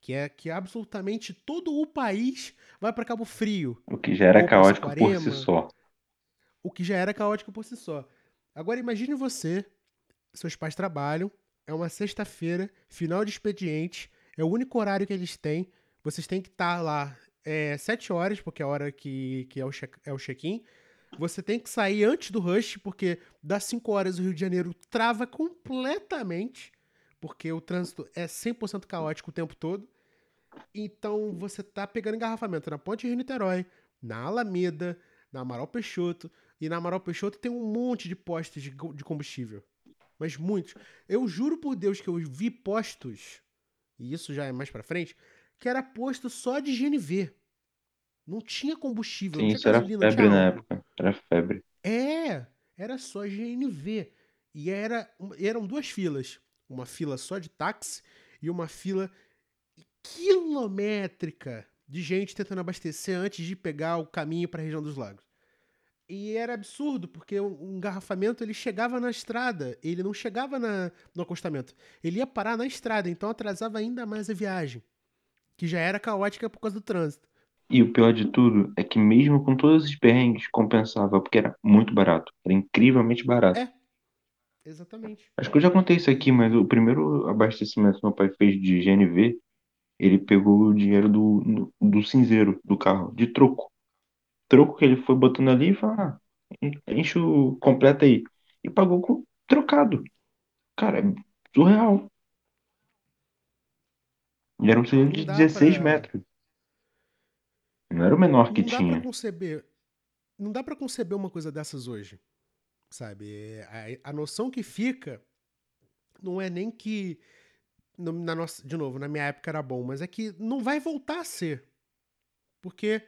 que é que absolutamente todo o país vai para Cabo Frio. O que já era caótico por si só. O que já era caótico por si só. Agora imagine você, seus pais trabalham, é uma sexta-feira, final de expediente, é o único horário que eles têm. Vocês têm que estar tá lá é, sete horas, porque é a hora que, que é o é check-in. Você tem que sair antes do rush, porque das 5 horas o Rio de Janeiro trava completamente, porque o trânsito é 100% caótico o tempo todo. Então você tá pegando engarrafamento na Ponte Rio-Niterói, na Alameda, na Amaral Peixoto, e na Amaral Peixoto tem um monte de postos de, de combustível. Mas muitos. Eu juro por Deus que eu vi postos, e isso já é mais pra frente, que era posto só de GNV. Não tinha combustível, Sim, não tinha gasolina, era febre na época. Era febre. É, era só GNV. E era, eram duas filas. Uma fila só de táxi e uma fila quilométrica de gente tentando abastecer antes de pegar o caminho para a região dos lagos. E era absurdo, porque o engarrafamento ele chegava na estrada, ele não chegava na, no acostamento. Ele ia parar na estrada, então atrasava ainda mais a viagem, que já era caótica por causa do trânsito. E o pior de tudo é que mesmo com todos esses perrengues, compensava, porque era muito barato. Era incrivelmente barato. É, exatamente. Acho que eu já contei isso aqui, mas o primeiro abastecimento que meu pai fez de GNV, ele pegou o dinheiro do, do cinzeiro do carro, de troco. Troco que ele foi botando ali e falou, ah, enche o completo aí. E pagou com trocado. Cara, é surreal. E era um cinzeiro de 16 pra... metros. Não era o menor que não tinha. Dá pra conceber, não dá para conceber uma coisa dessas hoje. Sabe? A, a noção que fica não é nem que. Na nossa, de novo, na minha época era bom, mas é que não vai voltar a ser. Porque,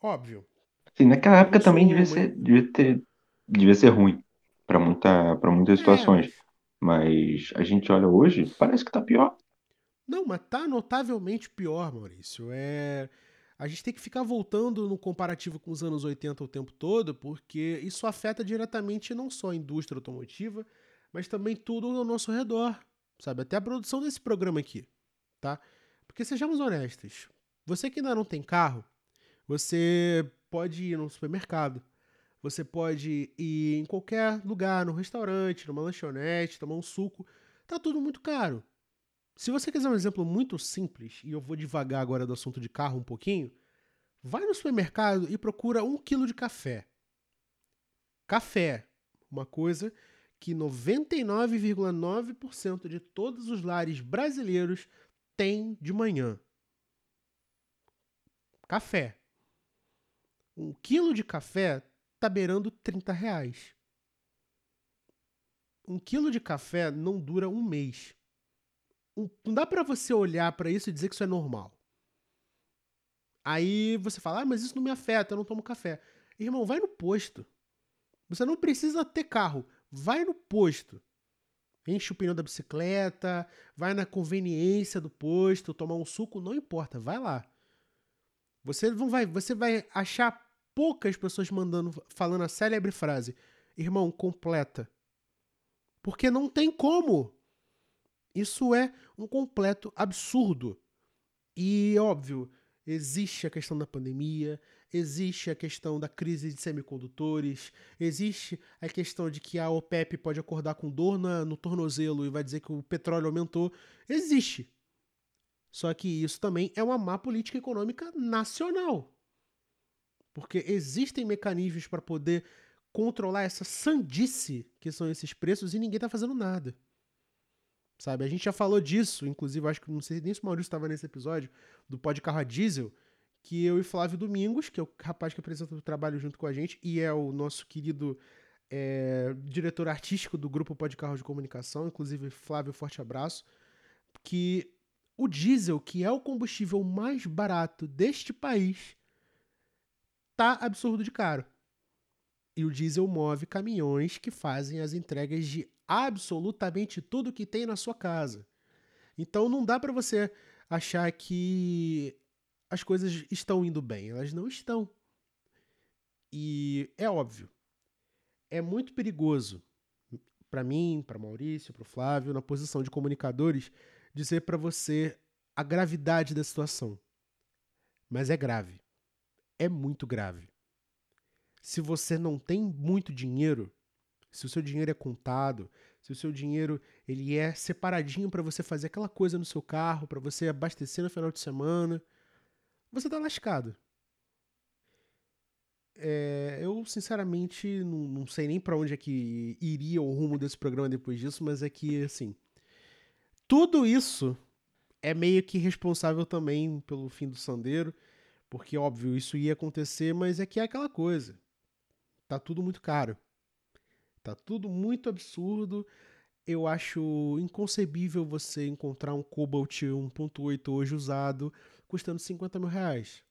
óbvio. Sim, naquela época também devia ser, devia ter, devia ser ruim para muita, pra muitas é, situações. Mas... mas a gente olha hoje, parece que tá pior. Não, mas tá notavelmente pior, Maurício. É a gente tem que ficar voltando no comparativo com os anos 80 o tempo todo, porque isso afeta diretamente não só a indústria automotiva, mas também tudo ao nosso redor, sabe? Até a produção desse programa aqui, tá? Porque sejamos honestos, você que ainda não tem carro, você pode ir no supermercado, você pode ir em qualquer lugar, no restaurante, numa lanchonete, tomar um suco, tá tudo muito caro. Se você quiser um exemplo muito simples, e eu vou devagar agora do assunto de carro um pouquinho, vai no supermercado e procura um quilo de café. Café, uma coisa que 99,9% de todos os lares brasileiros têm de manhã. Café. Um quilo de café tá beirando 30 reais. Um quilo de café não dura um mês não dá para você olhar para isso e dizer que isso é normal. Aí você fala, ah, mas isso não me afeta, eu não tomo café. Irmão, vai no posto. Você não precisa ter carro. Vai no posto. Enche o pneu da bicicleta, vai na conveniência do posto, tomar um suco, não importa, vai lá. Você não vai, você vai achar poucas pessoas mandando, falando a célebre frase: "Irmão, completa". Porque não tem como. Isso é um completo absurdo. E, óbvio, existe a questão da pandemia, existe a questão da crise de semicondutores, existe a questão de que a OPEP pode acordar com dor na, no tornozelo e vai dizer que o petróleo aumentou. Existe. Só que isso também é uma má política econômica nacional. Porque existem mecanismos para poder controlar essa sandice que são esses preços e ninguém está fazendo nada. Sabe? A gente já falou disso, inclusive, acho que não sei nem se o Maurício estava nesse episódio, do Pó de Carro a Diesel, que eu e Flávio Domingos, que é o rapaz que apresenta o trabalho junto com a gente, e é o nosso querido é, diretor artístico do grupo Pó de Carro de Comunicação, inclusive, Flávio, forte abraço, que o diesel, que é o combustível mais barato deste país, tá absurdo de caro. E o diesel move caminhões que fazem as entregas de absolutamente tudo que tem na sua casa. Então não dá para você achar que as coisas estão indo bem. Elas não estão. E é óbvio, é muito perigoso para mim, para Maurício, para o Flávio, na posição de comunicadores, dizer para você a gravidade da situação. Mas é grave. É muito grave. Se você não tem muito dinheiro, se o seu dinheiro é contado, se o seu dinheiro ele é separadinho para você fazer aquela coisa no seu carro, para você abastecer no final de semana, você tá lascado. É, eu, sinceramente, não, não sei nem para onde é que iria o rumo desse programa depois disso, mas é que, assim, tudo isso é meio que responsável também pelo fim do Sandeiro, porque, óbvio, isso ia acontecer, mas é que é aquela coisa. Tá tudo muito caro. Tá tudo muito absurdo. Eu acho inconcebível você encontrar um Cobalt 1.8 hoje usado custando 50 mil reais.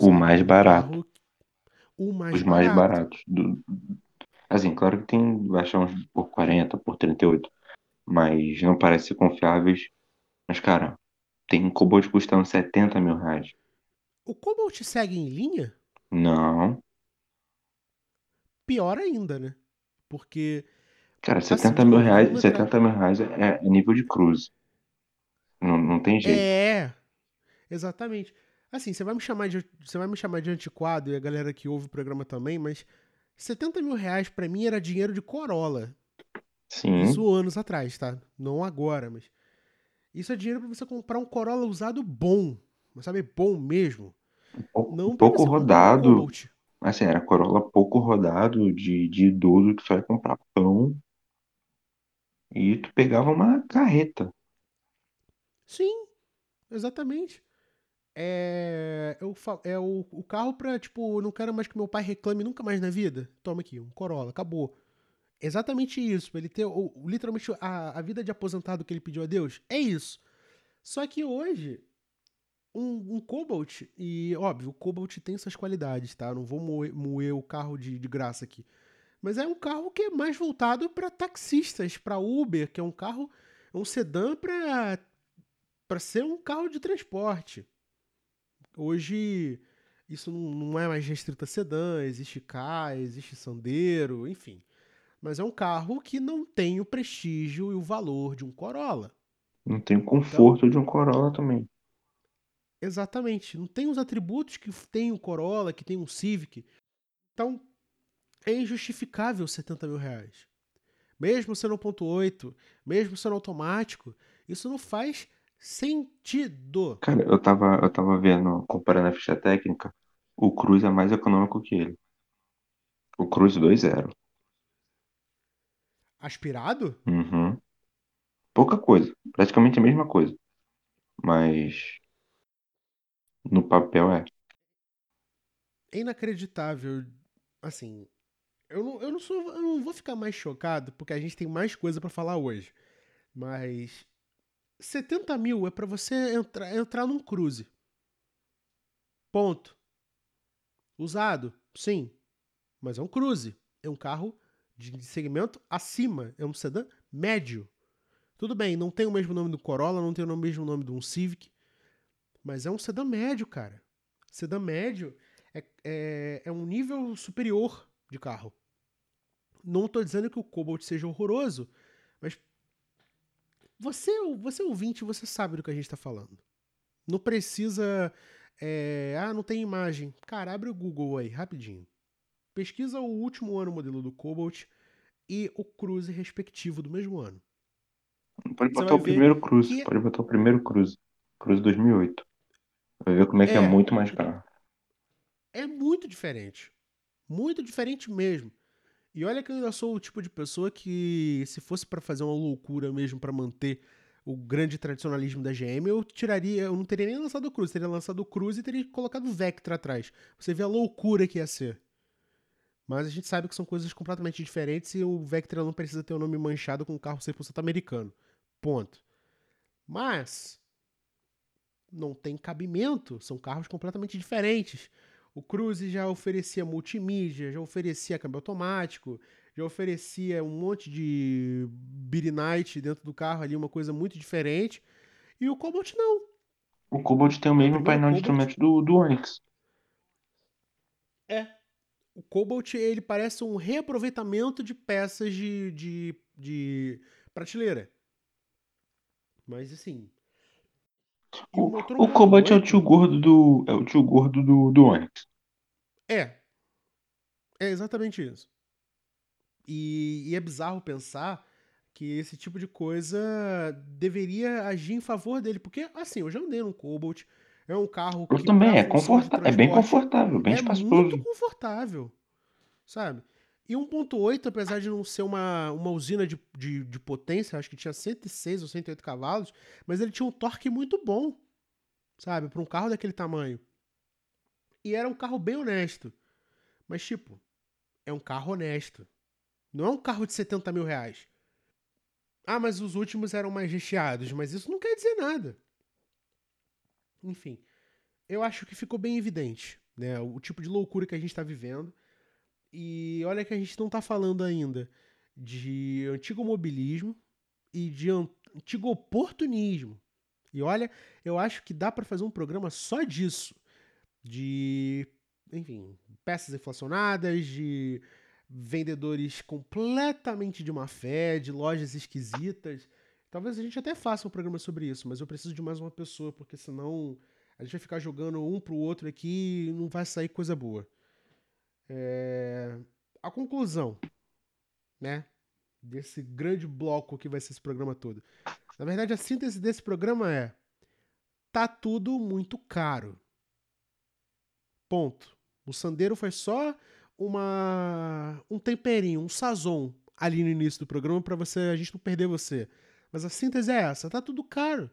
O mais barato. Carro, o mais Os barato. mais baratos. Do... Assim, claro que tem, uns por 40, por 38. Mas não parece ser confiáveis. Mas, cara, tem um Cobalt custando 70 mil reais. O Cobalt segue em linha? Não. Pior ainda, né? Porque. Cara, 70 assim, mil reais, 70 mil reais é, é nível de cruze. Não, não tem jeito. É, exatamente. Assim, você vai me chamar de. Você vai me chamar de antiquado e a galera que ouve o programa também, mas 70 mil reais pra mim era dinheiro de Corolla. Sim. Isso anos atrás, tá? Não agora, mas. Isso é dinheiro pra você comprar um Corolla usado bom. Mas sabe, bom mesmo. Um Não pouco rodado. Um assim, era Corolla pouco rodado de, de idoso que só ia comprar pão. E tu pegava uma carreta. Sim, exatamente. É, eu, é o, o carro pra, tipo, não quero mais que meu pai reclame nunca mais na vida. Toma aqui, um Corolla, acabou. Exatamente isso. Ele ter o, literalmente a, a vida de aposentado que ele pediu a Deus. É isso. Só que hoje, um, um Cobalt, e óbvio, o Cobalt tem suas qualidades, tá? Não vou moer, moer o carro de, de graça aqui. Mas é um carro que é mais voltado para taxistas, para Uber, que é um carro, um sedã para ser um carro de transporte. Hoje isso não é mais restrito a sedã, existe K, existe Sandero, enfim. Mas é um carro que não tem o prestígio e o valor de um Corolla. Não tem o conforto então, de um Corolla também. Exatamente. Não tem os atributos que tem um Corolla, que tem um Civic. Então, é injustificável 70 mil reais. Mesmo sendo 1.8, mesmo sendo automático, isso não faz sentido. Cara, eu tava, eu tava vendo, comparando a ficha técnica, o Cruz é mais econômico que ele. O Cruz 2.0. Aspirado? Uhum. Pouca coisa. Praticamente a mesma coisa. Mas no papel é. É inacreditável. Assim, eu não, eu não sou. Eu não vou ficar mais chocado, porque a gente tem mais coisa para falar hoje. Mas 70 mil é para você entrar, entrar num cruze. Ponto. Usado? Sim. Mas é um cruze. É um carro de segmento acima. É um sedã médio. Tudo bem, não tem o mesmo nome do Corolla, não tem o mesmo nome de um Civic. Mas é um sedã médio, cara. Sedã médio é, é, é um nível superior de carro. Não estou dizendo que o Cobalt seja horroroso, mas você, você ouvinte, você sabe do que a gente está falando. Não precisa. É, ah, não tem imagem. Cara, abre o Google aí, rapidinho. Pesquisa o último ano modelo do Cobalt e o Cruze respectivo do mesmo ano. Pode botar o primeiro Cruze, que... pode botar o primeiro Cruze. Cruze 2008. Vai ver como é que é, é muito mais caro. É muito diferente. Muito diferente mesmo. E olha que eu ainda sou o tipo de pessoa que, se fosse para fazer uma loucura mesmo para manter o grande tradicionalismo da GM, eu tiraria, eu não teria nem lançado o Cruze, teria lançado o Cruze e teria colocado o Vectra atrás. Você vê a loucura que ia ser. Mas a gente sabe que são coisas completamente diferentes e o Vectra não precisa ter o nome manchado com um carro 100% americano. Ponto. Mas não tem cabimento, são carros completamente diferentes. O Cruze já oferecia multimídia, já oferecia câmbio automático, já oferecia um monte de Beat Night dentro do carro ali, uma coisa muito diferente. E o Cobalt não. O Cobalt tem o mesmo primeiro painel de Cobalt- instrumentos do, do Onix. É. O Cobalt, ele parece um reaproveitamento de peças de, de, de prateleira. Mas assim. O, Cobalt é o 1.8 tio gordo do. É o tio gordo do, do Onix. É. É exatamente isso. E, e é bizarro pensar que esse tipo de coisa deveria agir em favor dele. Porque, assim, eu já andei num Cobalt. É um carro Eu que. também, pra é, conforta é bem confortável, bem é espaçoso. muito confortável, sabe? E 1.8, apesar de não ser uma, uma usina de, de, de potência, acho que tinha 106 ou 108 cavalos, mas ele tinha um torque muito bom, sabe? Para um carro daquele tamanho. E era um carro bem honesto. Mas, tipo, é um carro honesto. Não é um carro de 70 mil reais. Ah, mas os últimos eram mais recheados, mas isso não quer dizer nada. Enfim, eu acho que ficou bem evidente, né? O tipo de loucura que a gente está vivendo. E olha que a gente não está falando ainda de antigo mobilismo e de an- antigo oportunismo. E olha, eu acho que dá para fazer um programa só disso. De, enfim, peças inflacionadas, de vendedores completamente de má fé, de lojas esquisitas. Talvez a gente até faça um programa sobre isso, mas eu preciso de mais uma pessoa, porque senão a gente vai ficar jogando um pro outro aqui e não vai sair coisa boa. É, A conclusão, né, desse grande bloco que vai ser esse programa todo. Na verdade, a síntese desse programa é: tá tudo muito caro. Ponto. O Sandeiro foi só uma um temperinho, um sazon ali no início do programa para você a gente não perder você. Mas a síntese é essa, tá tudo caro.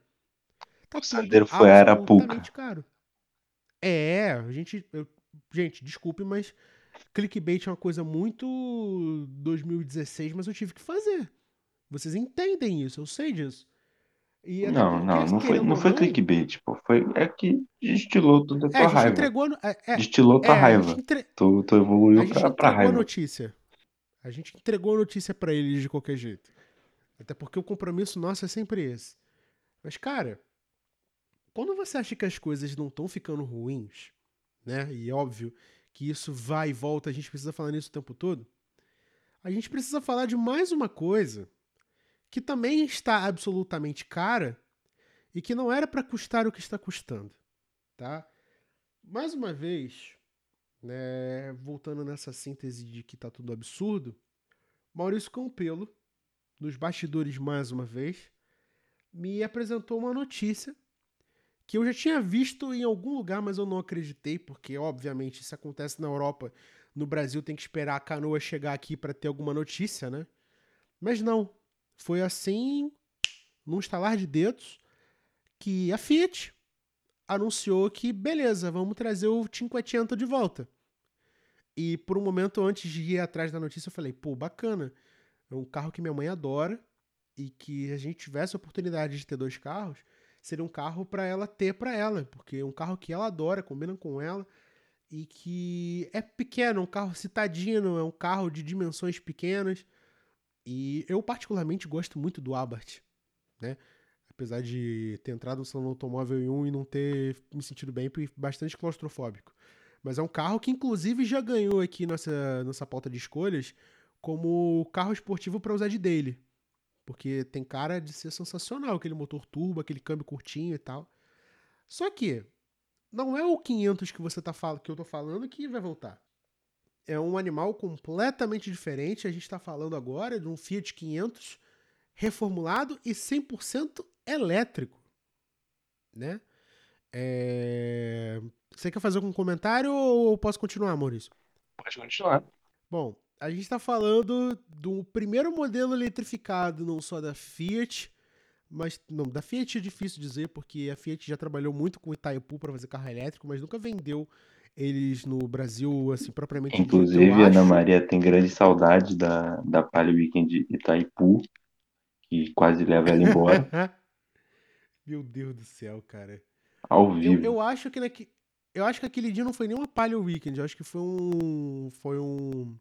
Tá O tudo Sandeiro foi a Arapuca. caro. É, a gente, eu- gente, desculpe, mas clickbait é uma coisa muito 2016, mas eu tive que fazer. Vocês entendem isso, eu sei disso. Até Não, não, não foi, não foi clickbait, pô. Foi, é que destilou toda a É, tua a gente raiva. entregou. É, é, Destilou tua é, a raiva. entre- Tu, tu a evoluiu gente pra, pra entregou a raiva. notícia. A gente entregou a notícia pra eles de qualquer jeito. Até porque o compromisso nosso é sempre esse. Mas, cara, quando você acha que as coisas não estão ficando ruins, né? E é óbvio que isso vai e volta, a gente precisa falar nisso o tempo todo. A gente precisa falar de mais uma coisa que também está absolutamente cara e que não era para custar o que está custando, tá? Mais uma vez, né, voltando nessa síntese de que tá tudo absurdo, Maurício Campelo, nos bastidores mais uma vez, me apresentou uma notícia que eu já tinha visto em algum lugar, mas eu não acreditei, porque obviamente isso acontece na Europa, no Brasil tem que esperar a canoa chegar aqui para ter alguma notícia, né? Mas não, foi assim, num estalar de dedos, que a Fiat anunciou que beleza, vamos trazer o Cinquecento de volta. E por um momento antes de ir atrás da notícia, eu falei, pô, bacana. É um carro que minha mãe adora e que a gente tivesse a oportunidade de ter dois carros, seria um carro para ela ter para ela, porque é um carro que ela adora, combina com ela e que é pequeno, é um carro citadino, é um carro de dimensões pequenas. E eu particularmente gosto muito do Abarth, né? Apesar de ter entrado no salão automóvel em um e não ter me sentido bem, bastante claustrofóbico. Mas é um carro que, inclusive, já ganhou aqui nessa, nessa pauta de escolhas como carro esportivo para usar de daily. Porque tem cara de ser sensacional, aquele motor turbo, aquele câmbio curtinho e tal. Só que não é o 500 que você tá falando, que eu tô falando que vai voltar. É um animal completamente diferente. A gente está falando agora de um Fiat 500 reformulado e 100% elétrico, né? É... Você quer fazer algum comentário ou posso continuar, Maurício? Pode continuar. Bom, a gente está falando do primeiro modelo eletrificado, não só da Fiat, mas não, da Fiat é difícil dizer, porque a Fiat já trabalhou muito com Itaipu para fazer carro elétrico, mas nunca vendeu eles no Brasil, assim, propriamente dito, eu Inclusive, a Ana. Maria tem grande saudade da, da Palio Weekend Itaipu, que quase leva ela embora, Meu Deus do céu, cara. ao Eu, vivo. eu acho que naque... eu acho que aquele dia não foi nem uma Palio Weekend, eu acho que foi um foi um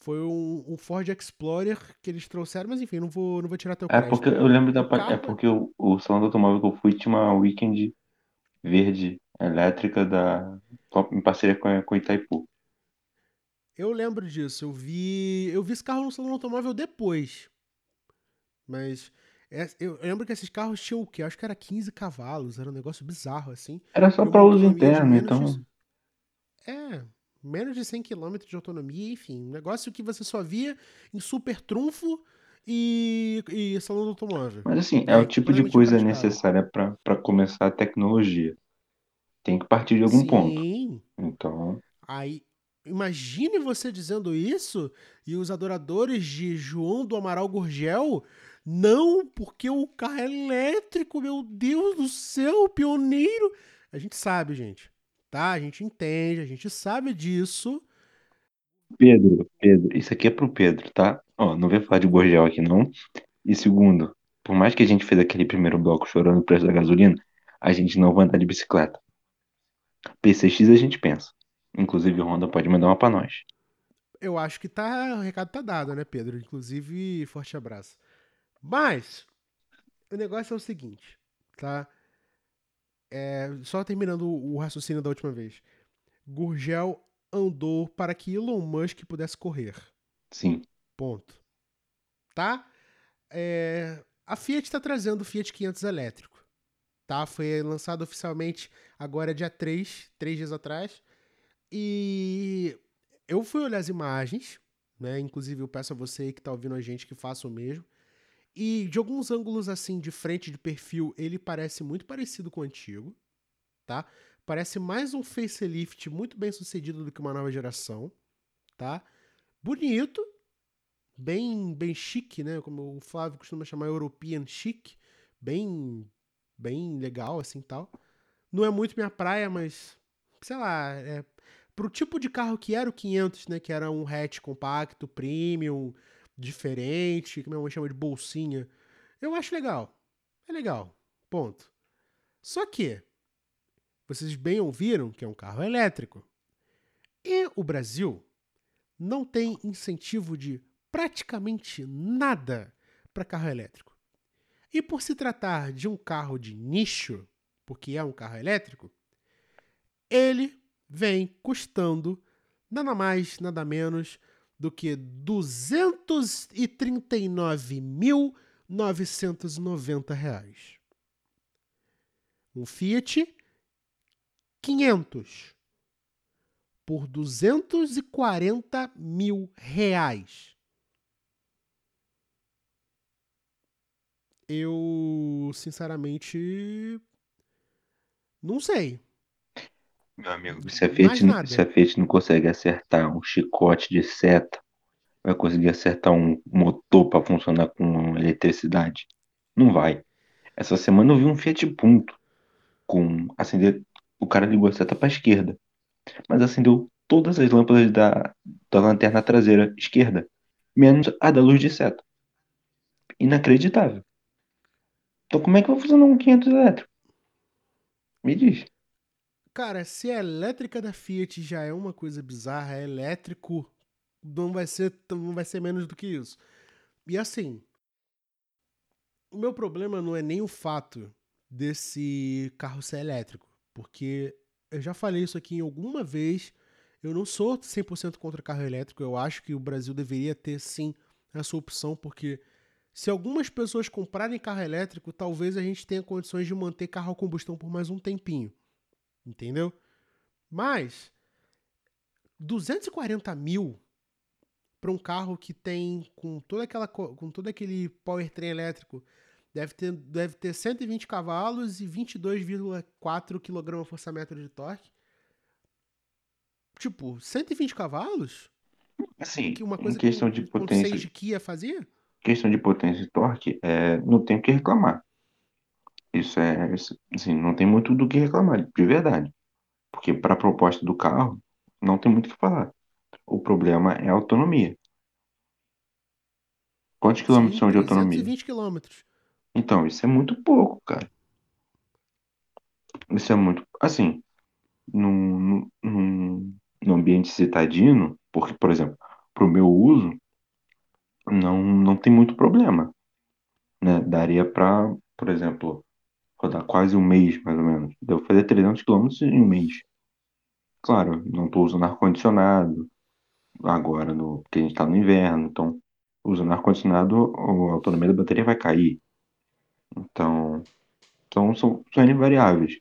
foi um, um Ford Explorer que eles trouxeram, mas enfim, não vou não vou tirar teu É crédito. porque eu lembro da Palio. É porque o, o salão do automóvel que eu fui tinha uma Weekend verde elétrica da, em parceria com a, com Itaipu. Eu lembro disso. Eu vi, eu vi esse carro no salão automóvel depois. Mas é- eu lembro que esses carros tinham o quê? Acho que era 15 cavalos, era um negócio bizarro assim. Era só para uso interno, então. é, menos de 100 km de autonomia, enfim, um negócio que você só via em super trunfo e, e salão do automóvel. Mas assim, é É o tipo de coisa impraticável. necessária para para começar a tecnologia. Tem que partir de algum ponto. Sim. Então, Aí, imagine você dizendo isso e os adoradores de João do Amaral Gurgel, não, porque o carro é elétrico, meu Deus do céu, pioneiro. A gente sabe, gente, tá? A gente entende, a gente sabe disso. Pedro, Pedro, isso aqui é pro Pedro, tá? Ó, não vem falar de Borgel aqui não. E segundo, por mais que a gente fez aquele primeiro bloco chorando o preço da gasolina, a gente não vai andar de bicicleta. PCX a gente pensa. Inclusive, Honda pode mandar uma pra nós. Eu acho que tá, o recado tá dado, né, Pedro? Inclusive, forte abraço. Mas, o negócio é o seguinte, tá? É, só terminando o raciocínio da última vez. Gurgel andou para que Elon Musk pudesse correr. Sim. Ponto. Tá? É, a Fiat está trazendo o Fiat 500 elétrico. Tá? Foi lançado oficialmente agora dia 3, três dias atrás. E eu fui olhar as imagens, né? Inclusive eu peço a você que tá ouvindo a gente que faça o mesmo. E de alguns ângulos assim de frente de perfil, ele parece muito parecido com o antigo, tá? Parece mais um facelift muito bem sucedido do que uma nova geração, tá? Bonito, bem bem chique, né? Como o Flávio costuma chamar European chic, bem bem legal assim, tal. Não é muito minha praia, mas sei lá, é pro tipo de carro que era o 500, né, que era um hatch compacto, premium, diferente, que minha mãe chama de bolsinha. Eu acho legal. É legal. Ponto. Só que vocês bem ouviram que é um carro elétrico. E o Brasil não tem incentivo de praticamente nada para carro elétrico. E por se tratar de um carro de nicho, porque é um carro elétrico, ele vem custando nada mais, nada menos do que 239.990 reais. Um Fiat 500 por 240 mil reais. Eu, sinceramente, não sei. Meu amigo, se a Fiat, não- se a Fiat não consegue acertar um chicote de seta, vai conseguir acertar um motor para funcionar com eletricidade? Não vai. Essa semana eu vi um Fiat Punto com acender. O cara ligou a seta para esquerda, mas acendeu todas as lâmpadas da, da lanterna traseira esquerda, menos a da luz de seta. Inacreditável. Então como é que vai funcionar um 500 elétrico? Me diz. Cara, se a elétrica da Fiat já é uma coisa bizarra, é elétrico não vai ser, não vai ser menos do que isso. E assim, o meu problema não é nem o fato desse carro ser elétrico, porque eu já falei isso aqui em alguma vez. Eu não sou 100% contra carro elétrico. Eu acho que o Brasil deveria ter sim essa opção, porque se algumas pessoas comprarem carro elétrico, talvez a gente tenha condições de manter carro a combustão por mais um tempinho. Entendeu? Mas 240 mil para um carro que tem com toda aquela co- com todo aquele powertrain elétrico deve ter, deve ter 120 cavalos e 22,4 kgfm de torque. Tipo, 120 cavalos? Assim, Que uma em coisa questão que de 1.6 potência, de Kia fazia? questão de potência e torque, é, não tem o que reclamar. Isso é, assim, não tem muito do que reclamar, de verdade. Porque para a proposta do carro, não tem muito o que falar. O problema é a autonomia. Quantos quilômetros são de autonomia? 320 quilômetros. Então, isso é muito pouco, cara. Isso é muito. Assim, num, num num ambiente citadino, porque, por exemplo, para o meu uso, não, não tem muito problema, né? Daria para, por exemplo, rodar quase um mês, mais ou menos. Devo fazer 300 quilômetros em um mês. Claro, não estou usando ar-condicionado agora, no, porque a gente está no inverno, então usando ar-condicionado, a autonomia da bateria vai cair. Então, então são, são variáveis.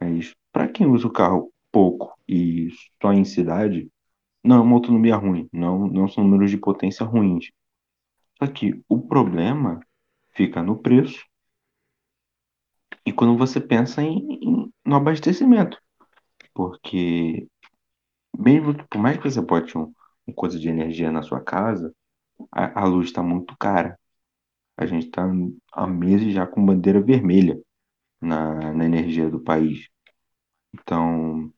Mas para quem usa o carro pouco e só em cidade, não é uma autonomia ruim, não, não são números de potência ruins. Só que o problema fica no preço e quando você pensa em, em- no abastecimento. Porque mesmo por mais que você bote um, uma coisa de energia na sua casa, a, a luz está muito cara. A gente está há meses já com bandeira vermelha na, na energia do país. Então,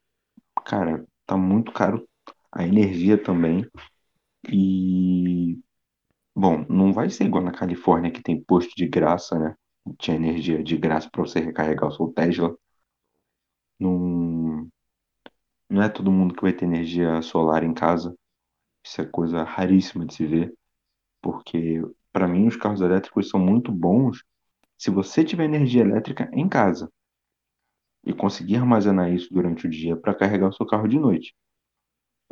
cara, tá muito caro a energia também. E, bom, não vai ser igual na Califórnia que tem posto de graça, né? Tinha energia de graça para você recarregar o seu Tesla. Não, não é todo mundo que vai ter energia solar em casa. Isso é coisa raríssima de se ver, porque para mim os carros elétricos são muito bons se você tiver energia elétrica em casa e conseguir armazenar isso durante o dia para carregar o seu carro de noite.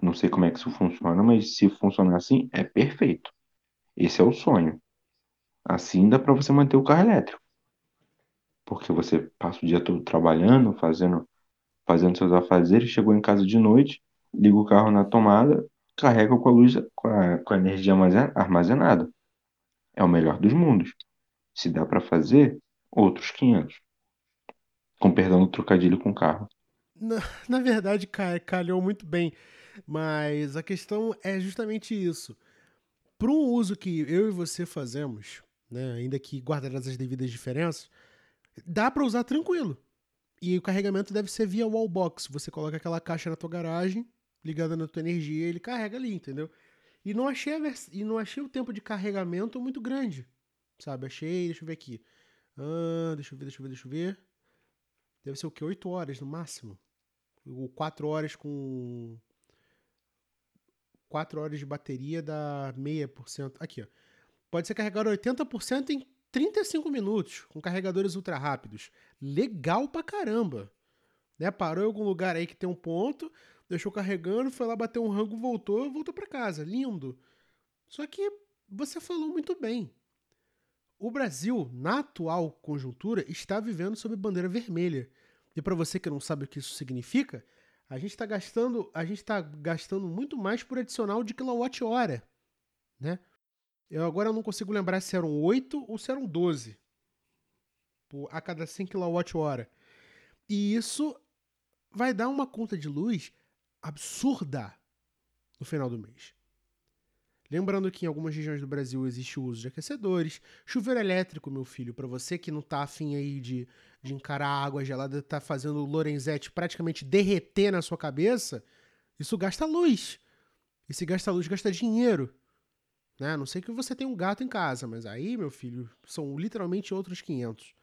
Não sei como é que isso funciona, mas se funcionar assim, é perfeito. Esse é o sonho. Assim dá para você manter o carro elétrico, porque você passa o dia todo trabalhando, fazendo, fazendo seus afazeres, chegou em casa de noite, liga o carro na tomada, carrega com a luz, com a, com a energia armazen- armazenada. É o melhor dos mundos. Se dá para fazer, outros 500. Com perdão do trocadilho com carro. Na, na verdade, ca- calhou muito bem. Mas a questão é justamente isso. Para um uso que eu e você fazemos, né, ainda que guardadas as devidas diferenças, dá para usar tranquilo. E o carregamento deve ser via wallbox. Você coloca aquela caixa na tua garagem, ligada na tua energia, ele carrega ali, entendeu? E não achei, e não achei o tempo de carregamento muito grande, sabe? Achei, deixa eu ver aqui. Ah, deixa eu ver, deixa eu ver, deixa eu ver. Deve ser o quê? 8 horas no máximo. Ou 4 horas com 4 horas de bateria dá meia por cento. Aqui, ó. Pode ser carregado 80% em 35 minutos, com carregadores ultra rápidos. Legal pra caramba. Né? Parou em algum lugar aí que tem um ponto, deixou carregando, foi lá bater um rango, voltou, voltou pra casa. Lindo. Só que você falou muito bem. O Brasil, na atual conjuntura, está vivendo sob bandeira vermelha. E para você que não sabe o que isso significa, a gente está gastando, a gente tá gastando muito mais por adicional de quilowatt-hora, né? Eu agora não consigo lembrar se eram 8 ou se eram 12 por, a cada 100 kWh. E isso vai dar uma conta de luz absurda no final do mês. Lembrando que em algumas regiões do Brasil existe o uso de aquecedores, chuveiro elétrico, meu filho, para você que não tá afim aí de, de encarar água gelada, tá fazendo o Lorenzetti praticamente derreter na sua cabeça, isso gasta luz. E se gasta luz, gasta dinheiro. Né? A não sei que você tem um gato em casa, mas aí, meu filho, são literalmente outros 500.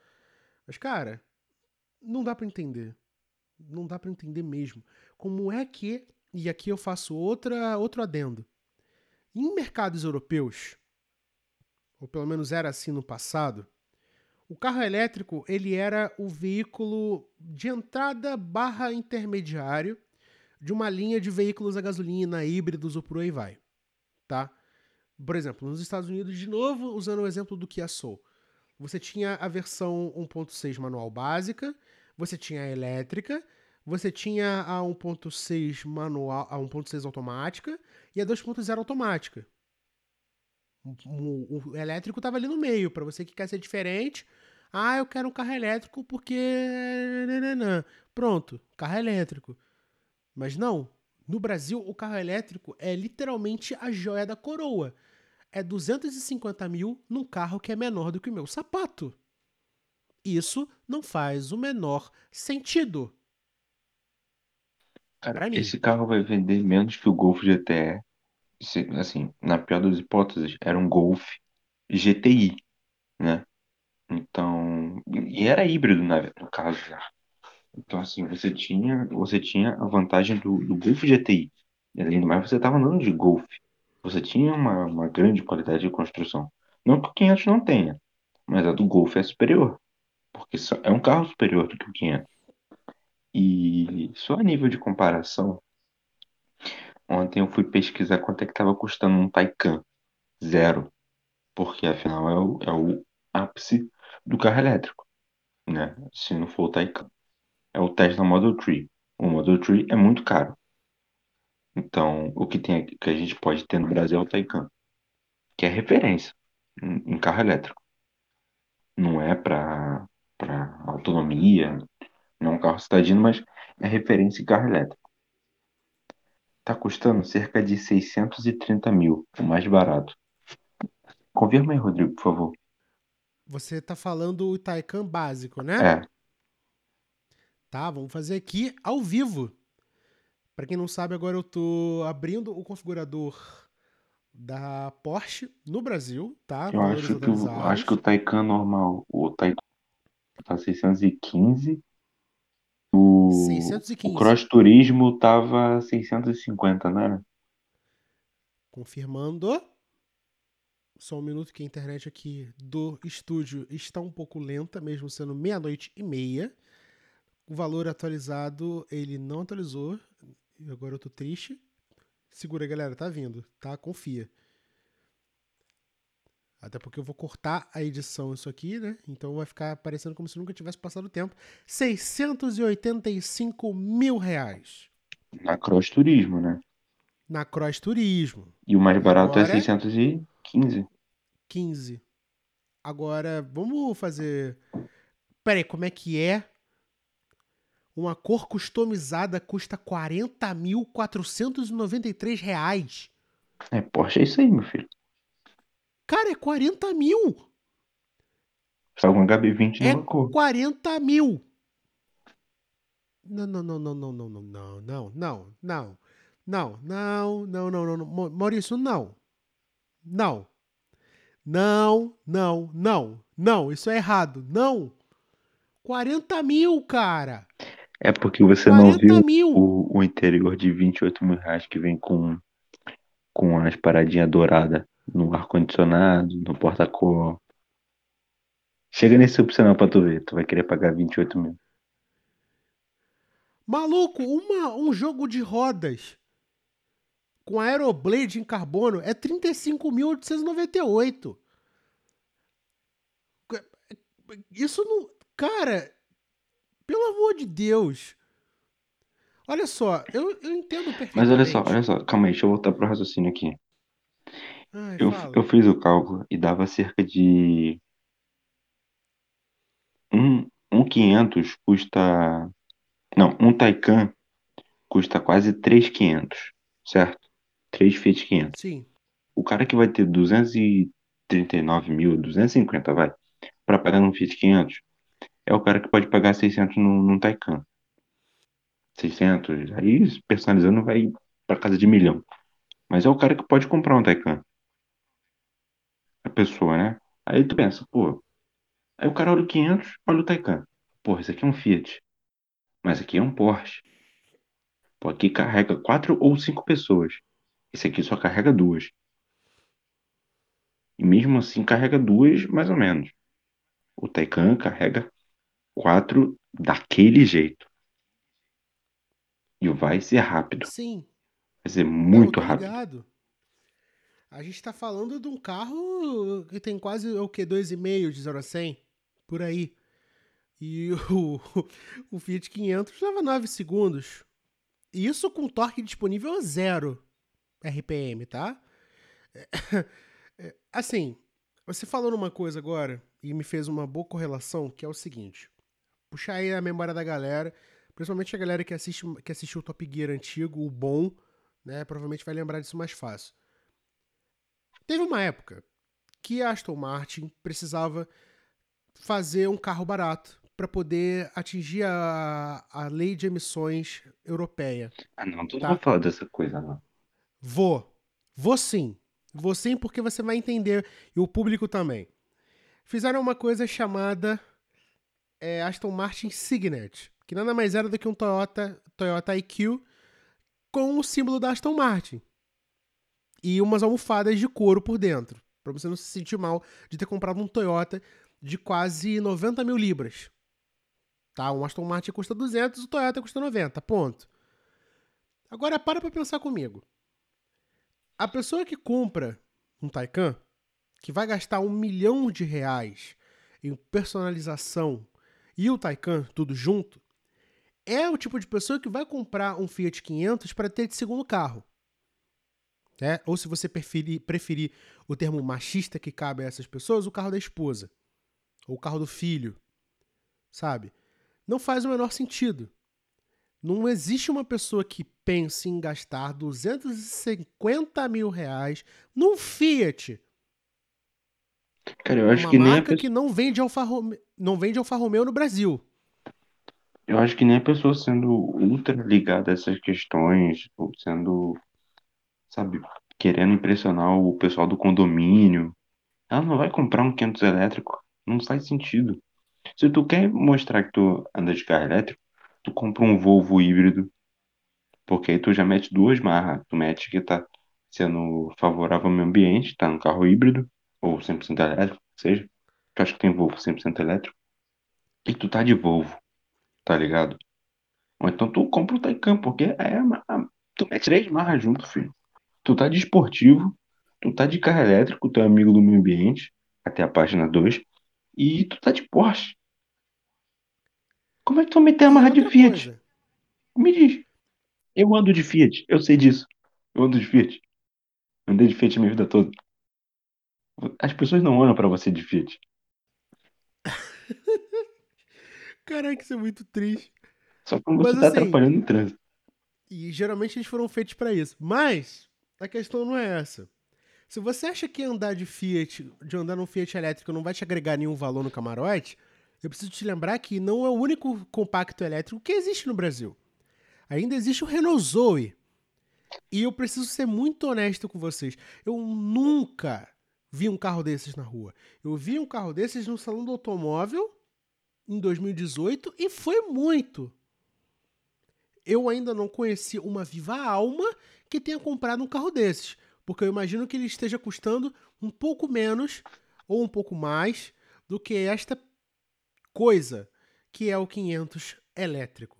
Mas, cara, não dá para entender. Não dá para entender mesmo. Como é que, e aqui eu faço outra, outro adendo. Em mercados europeus, ou pelo menos era assim no passado, o carro elétrico ele era o veículo de entrada barra intermediário de uma linha de veículos a gasolina, híbridos ou por aí vai, tá? Por exemplo, nos Estados Unidos, de novo, usando o exemplo do Kia Soul, você tinha a versão 1.6 manual básica, você tinha a elétrica, você tinha a 1.6 manual, a 1.6 automática e a 2.0 automática. O, o, elétrico estava ali no meio, para você que quer ser diferente. Ah, eu quero um carro elétrico porque. Pronto, carro elétrico. Mas não, no Brasil o carro elétrico é literalmente a joia da coroa. É 250 mil num carro que é menor do que o meu sapato. Isso não faz o menor sentido. Cara, esse carro vai vender menos que o Golf GTE. Se- Assim, na pior das hipóteses, era um Golf GTI, né? Então, e era híbrido na, no caso já. Então, assim, você tinha, você tinha a vantagem do, do Golf GTI. E além do mais, você estava andando de Golf. Você tinha uma, uma grande qualidade de construção. Não que o 500 não tenha, mas a do Golf é superior. porque é um carro superior do que o 500. E só a nível de comparação, ontem eu fui pesquisar quanto é que estava custando um Taycan zero, porque afinal é o, é o ápice do carro elétrico, né? Se não for o Taycan. É o Tesla Model 3. O Model 3 é muito caro. Então, o que tem que a gente pode ter no Brasil é o Taycan, que é referência em, em carro elétrico. Não é para autonomia, não é um carro citadino, mas é referência em carro elétrico. Tá custando cerca de 630 mil, o mais barato. Confirma aí, Rodrigo, por favor. Você tá falando o Taycan básico, né? É, Tá, vamos fazer aqui ao vivo. Pra quem não sabe, agora eu tô abrindo o configurador da Porsche no Brasil, tá? eu acho que, o, acho que o Taycan normal, o Taycan tá 615, o, 615. o Cross Turismo tava 650, não era? Confirmando. Só um minuto que a internet aqui do estúdio está um pouco lenta, mesmo sendo meia-noite e meia. O valor atualizado, ele não atualizou. Agora eu tô triste. Segura, galera, tá vindo, tá? Confia. Até porque eu vou cortar a edição isso aqui, né? Então vai ficar parecendo como se nunca tivesse passado o tempo. 685 mil reais Na Cross Turismo, né? na Cross Turismo. E o mais barato é Agora- 615. 15. Agora, vamos fazer. Peraí, como é que é? Uma cor customizada custa 40.493 reais. É, Porsche é isso aí, meu filho. Cara, é 40 mil! Só um HB20 É numa cor. 40 mil! Não, não, não, não, não, não, não, não, não, não, não, não, não, não, não, não, não, Mau- Maurício, não. Não. Não, não, não, não, isso é errado, não. 40 mil, cara! É porque você não 40 viu mil! o, o interior de 28 mil reais que vem com, com as paradinhas douradas no ar-condicionado, no porta-copo. Chega nesse opcional pra tu ver. Tu vai querer pagar 28 mil. Maluco, uma, um jogo de rodas com Aeroblade em carbono é 35.898. Isso não. Cara, pelo amor de Deus. Olha só, eu, eu entendo perfeitamente. Mas olha só, olha só. Calma aí, deixa eu voltar pro raciocínio aqui. Ai, Eu, fala. eu fiz o cálculo e dava cerca de. Um, um 500 custa. Não, um Taycan custa quase 3,500, certo? 3 Fiat 500. Sim, O cara que vai ter 239 mil, 250, vai, pra pagar num Fiat 500, é o cara que pode pagar 600 num, num Taycan. 600, aí personalizando vai pra casa de milhão. Mas é o cara que pode comprar um Taycan. A pessoa, né? Aí tu pensa, pô. Aí o cara olha o 500, olha o Taycan. Pô, esse aqui é um Fiat. Mas aqui é um Porsche. Pô, aqui carrega quatro ou cinco pessoas. Esse aqui só carrega duas. E mesmo assim carrega duas, mais ou menos. O Taycan carrega quatro daquele jeito. E vai ser rápido. sim. Vai ser Não, muito tô rápido. ligado. A gente tá falando de um carro que tem quase o quê? 2,5 de 0 a 100? Por aí. E o, o Fiat 500 leva 9 segundos. Isso com torque disponível a zero RPM, tá? É, Assim, você falou numa coisa agora e me fez uma boa correlação, que é o seguinte. Puxar aí a memória da galera, principalmente a galera que, assiste, que assistiu o Top Gear antigo, o bom, né? Provavelmente vai lembrar disso mais fácil. Teve uma época que a Aston Martin precisava fazer um carro barato para poder atingir a, a lei de emissões europeia. Ah, não, tu Tá. não vai falar dessa coisa, não. Vou. Vou sim. Vou sim porque você vai entender e o público também. Fizeram uma coisa chamada é, Aston Martin Signet, que nada mais era do que um Toyota, Toyota IQ com o símbolo da Aston Martin. E umas almofadas de couro por dentro, para você não se sentir mal de ter comprado um Toyota de quase 90 mil libras. Tá? Um Aston Martin custa 200, o Toyota custa 90, ponto. Agora para pra pensar comigo. A pessoa que compra um Taycan, que vai gastar um milhão de reais em personalização e o Taycan tudo junto, é o tipo de pessoa que vai comprar um Fiat 500 para ter de segundo carro. É? Ou se você preferir, preferir o termo machista que cabe a essas pessoas, o carro da esposa. Ou o carro do filho. Sabe? Não faz o menor sentido. Não existe uma pessoa que pense em gastar 250 mil reais num Fiat. Cara, eu acho uma que nem a marca pessoa, que não vende Alfa Romeo, não vende Alfa Romeo no Brasil. eu acho que nem a pessoa sendo ultra ligada a essas questões, ou sendo, sabe, querendo impressionar o pessoal do condomínio, ela não vai comprar um 500 elétrico. Não faz sentido. Se tu quer mostrar que tu anda de carro elétrico, tu compra um Volvo híbrido, porque aí tu já mete duas marras. Tu mete que tá sendo favorável ao meio ambiente, tá no carro híbrido, ou 100% elétrico, seja. Que eu acho que tem Volvo 100% elétrico. E tu tá de Volvo, tá ligado? Ou então tu compra o Taycan, porque é tu mete três marras junto, filho. Tu tá de esportivo, tu tá de carro elétrico, tu é amigo do meio ambiente, até a página 2, e tu tá de Porsche. Como é que tu vai meter a E marra de Fiat? coisa, Me diz. Eu ando de Fiat, eu sei disso. Eu ando de Fiat. Andei de Fiat a minha vida toda. As pessoas não olham pra você de Fiat. caraca, isso é muito triste. Só quando Mas você tá assim- atrapalhando o trânsito. E geralmente eles foram feitos para isso. Mas a questão não é essa. Se você acha que andar de Fiat, de andar num Fiat elétrico não vai te agregar nenhum valor no camarote, eu preciso te lembrar que não é o único compacto elétrico que existe no Brasil. Ainda existe o Renault Zoe. E eu preciso ser muito honesto com vocês. Eu nunca vi um carro desses na rua. Eu vi um carro desses no salão do automóvel em 2018 e foi muito. Eu ainda não conheci uma viva alma que tenha comprado um carro desses, porque eu imagino que ele esteja custando um pouco menos ou um pouco mais do que esta coisa que é o 500 elétrico.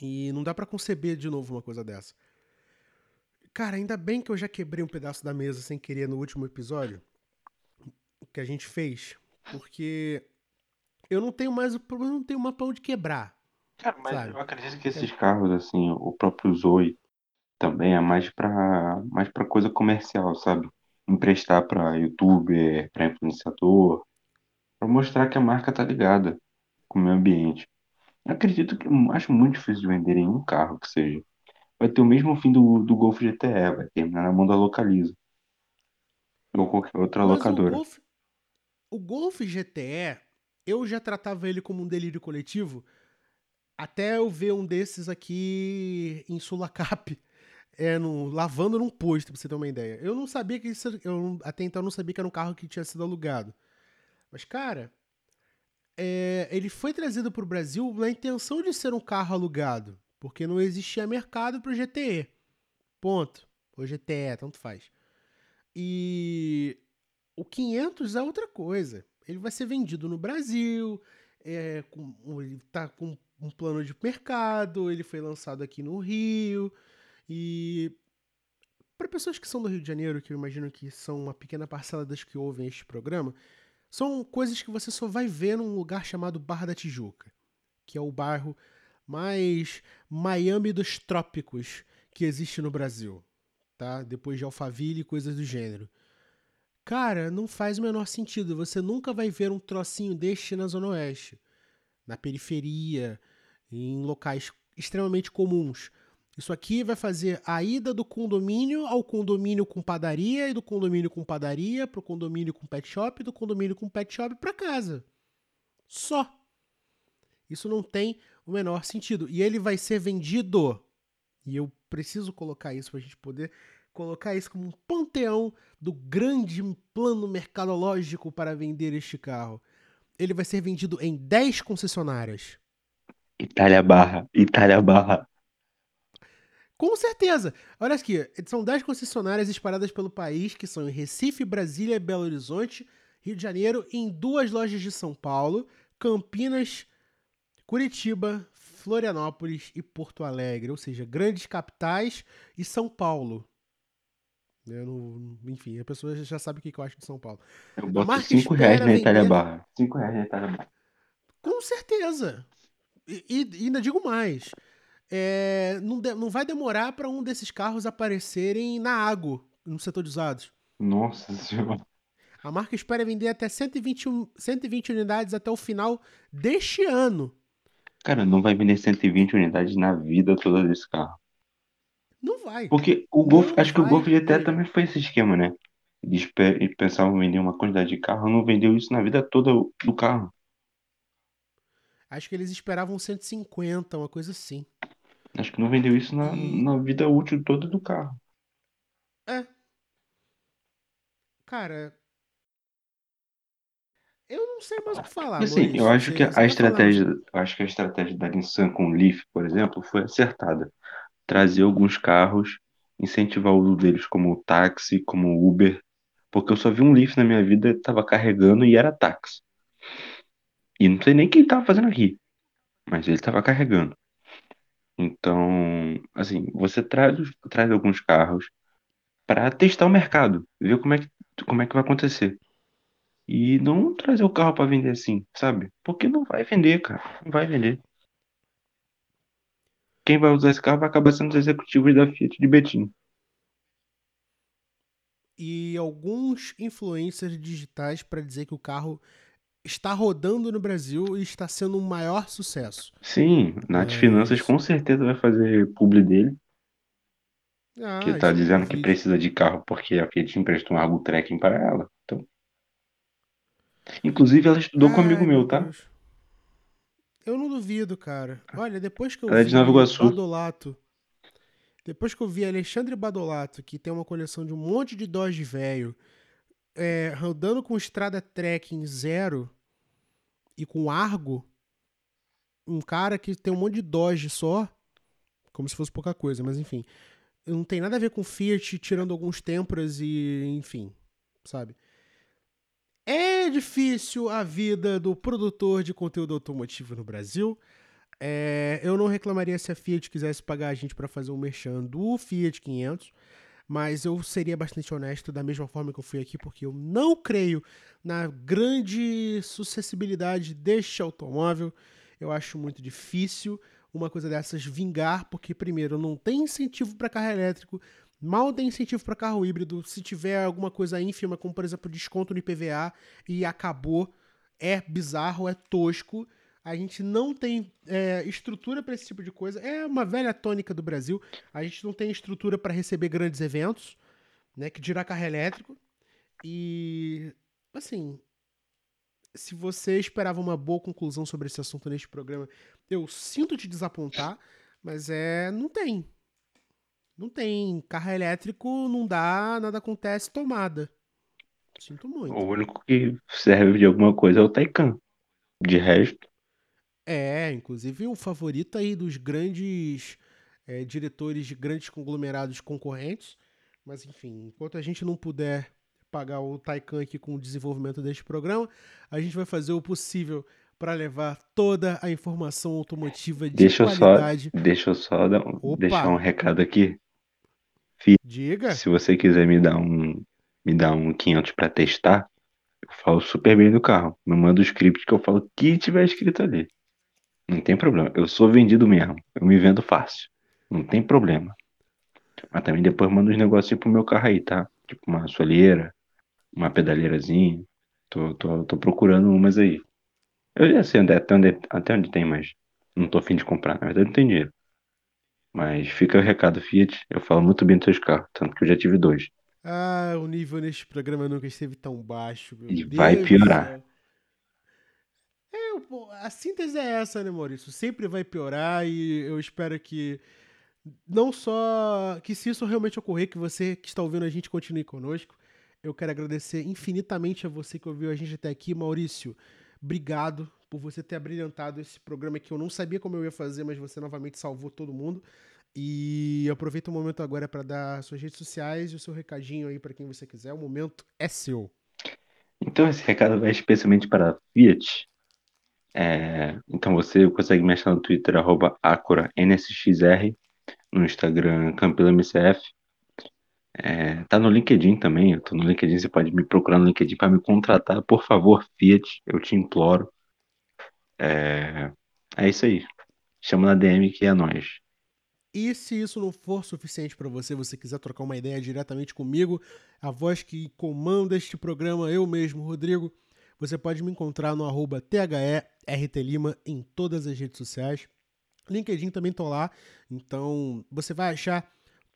E não dá pra conceber de novo uma coisa dessa. Cara, ainda bem que eu já quebrei um pedaço da mesa sem querer no último episódio que a gente fez, porque eu não tenho mais o problema, não tenho uma pão de quebrar. Cara, mas Sabe? eu acredito que esses carros, assim, o próprio Zoe também é mais pra, mais pra coisa comercial, sabe? Emprestar pra youtuber, pra influenciador, pra mostrar que a marca tá ligada com o meio ambiente. Eu acredito que eu acho muito difícil de venderem um carro que seja. Vai ter o mesmo fim do, do Golf GTE, vai terminar na mão da Localiza. Ou qualquer outra Mas o locadora. Golf, o Golf GTE, eu já tratava ele como um delírio coletivo até eu ver um desses aqui em Sulacap, é, no, lavando num posto, pra você ter uma ideia. Eu não sabia que isso, eu até então não sabia que era um carro que tinha sido alugado. Mas, cara, é, ele foi trazido pro Brasil na intenção de ser um carro alugado, porque não existia mercado pro GTE. Ponto. Ou GTE, tanto faz. E o 500 é outra coisa. Ele vai ser vendido no Brasil, é, com, ele tá com um plano de mercado, ele foi lançado aqui no Rio. E para pessoas que são do Rio de Janeiro, que eu imagino que são uma pequena parcela das que ouvem este programa, são coisas que você só vai ver num lugar chamado Barra da Tijuca, que é o bairro mais Miami dos trópicos que existe no Brasil, tá? Depois de Alphaville e coisas do gênero. Cara, não faz o menor sentido. Você nunca vai ver um trocinho deste na Zona Oeste, na periferia, em locais extremamente comuns. Isso aqui vai fazer a ida do condomínio ao condomínio com padaria, e do condomínio com padaria pro condomínio com pet shop, e do condomínio com pet shop para casa. Só. Isso não tem o menor sentido. E ele vai ser vendido. E eu preciso colocar isso pra gente poder colocar isso como um panteão do grande plano mercadológico para vender este carro. Ele vai ser vendido em 10 concessionárias. Itália Barra, Itália Barra. Com certeza. Olha aqui, são 10 concessionárias espalhadas pelo país, que são em Recife, Brasília, Belo Horizonte Rio de Janeiro, em duas lojas de São Paulo, Campinas, Curitiba, Florianópolis e Porto Alegre, ou seja, grandes capitais e São Paulo. Eu não, enfim, a pessoa já sabe o que eu acho de São Paulo. Eu boto marca 5 reais na Itália Barra. 5 reais na Itália Barra. Com certeza. E, e ainda digo mais. É, não, de- não vai demorar para um desses carros aparecerem na água, no setor de usados. Nossa senhora. A marca espera vender até 120, un- 120 unidades até o final deste ano. Cara, não vai vender 120 unidades na vida toda desse carro. Não vai. Porque o Golf, acho que o Golf GTE ter. também foi esse esquema, né? Eles pe- eles pensavam em vender uma quantidade de carro, não vendeu isso na vida toda do carro. Acho que eles esperavam 150, uma coisa assim. Acho que não vendeu isso na, E- na vida útil toda do carro. É. Cara. Eu não sei mais o que falar. Assim, Maurício. eu acho que a vai estratégia, eu acho que a estratégia da Nissan com o Leaf, por exemplo, foi acertada. Trazer alguns carros, incentivar o uso deles como táxi, como Uber, porque eu só vi um Leaf na minha vida, tava carregando e era táxi. E não sei nem quem tava fazendo aqui, mas ele tava carregando. Então, assim, você traz, traz alguns carros para testar o mercado, ver como é que, como é que vai acontecer. E não trazer o carro para vender assim, sabe? Porque não vai vender, cara. Não vai vender. Quem vai usar esse carro vai acabar sendo os executivos da Fiat de Betim. e alguns influencers digitais para dizer que o carro está rodando no Brasil e está sendo um maior sucesso. Sim, Nath Mas- Finanças com certeza vai fazer publi dele, Ah, que isso tá eu não dizendo que precisa de carro porque a Fiat emprestou um Argo Trekking para ela. Inclusive ela estudou com um amigo meu, tá? Deus. Eu não duvido, cara. Olha, depois que eu Ela é de vi Iguaçu. Badolato, depois que eu vi Alexandre Badolato, que tem uma coleção de um monte de Dodge velho, é, rodando com estrada trekking zero e com Argo, um cara que tem um monte de Dodge só, como se fosse pouca coisa, mas enfim, não tem nada a ver com Fiat, tirando alguns Tempras e enfim, sabe? É difícil a vida do produtor de conteúdo automotivo no Brasil. É, eu não reclamaria se a Fiat quisesse pagar a gente para fazer um merchan do Fiat 500, mas eu seria bastante honesto da mesma forma que eu fui aqui, porque eu não creio na grande sucessibilidade deste automóvel. Eu acho muito difícil uma coisa dessas vingar, porque primeiro não tem incentivo para carro elétrico, mal tem incentivo para carro híbrido. Se tiver alguma coisa ínfima, como por exemplo desconto no IPVA e acabou, é bizarro, é tosco. A gente não tem é, estrutura para esse tipo de coisa. É uma velha tônica do Brasil. A gente não tem estrutura para receber grandes eventos, né? Que dirá carro elétrico. E assim, se você esperava uma boa conclusão sobre esse assunto neste programa, eu sinto te desapontar, mas é não tem. Não tem carro elétrico, não dá, nada acontece, tomada. Sinto muito. O único que serve de alguma coisa é o Taycan. De resto, É, inclusive um favorito aí dos grandes é, diretores de grandes conglomerados concorrentes. Mas enfim, enquanto a gente não puder pagar o Taycan aqui com o desenvolvimento deste programa, a gente vai fazer o possível para levar toda a informação automotiva de deixa eu só, qualidade. deixa eu só dar um- deixar um recado aqui. Diga. Se você quiser me dar um, me dar um 500 para testar, eu falo super bem do carro. Me manda o script que eu falo o que tiver escrito ali. Não tem problema. Eu sou vendido mesmo. Eu me vendo fácil. Não tem problema. Mas também depois manda uns negocinhos pro meu carro aí, tá? Tipo uma soleira, uma pedaleirazinha. Tô, tô, tô procurando umas aí. Eu já sei onde, é, até, onde, até onde tem, mas não tô afim de comprar. Na verdade, não tem dinheiro. Mas fica o recado, Fiat. Eu falo muito bem dos seus carros, tanto que eu já tive dois. Ah, o nível neste programa nunca esteve tão baixo. Meu E Deus vai piorar. É, a síntese é essa, né, Maurício? Sempre vai piorar e eu espero que não só que se isso realmente ocorrer, que você que está ouvindo a gente continue conosco. Eu quero agradecer infinitamente a você que ouviu a gente até aqui, Maurício. Obrigado por você ter abrilhantado esse programa que eu não sabia como eu ia fazer, mas você novamente salvou todo mundo. E aproveita o momento agora para dar suas redes sociais e o seu recadinho aí para quem você quiser. O momento é seu. Então esse recado vai especialmente para Fiat. É, então você consegue me achar no Twitter, arroba AcoraNSXR, no Instagram CampilaMCF. É, tá no LinkedIn também, eu tô no LinkedIn, você pode me procurar no LinkedIn para me contratar, por favor, Fiat, eu te imploro. É, é isso aí. Chama na DM que é nós. E se isso não for suficiente para você, você quiser trocar uma ideia diretamente comigo, a voz que comanda este programa, eu mesmo, Rodrigo, você pode me encontrar no arroba THERTLima em todas as redes sociais. LinkedIn também tô lá, então você vai achar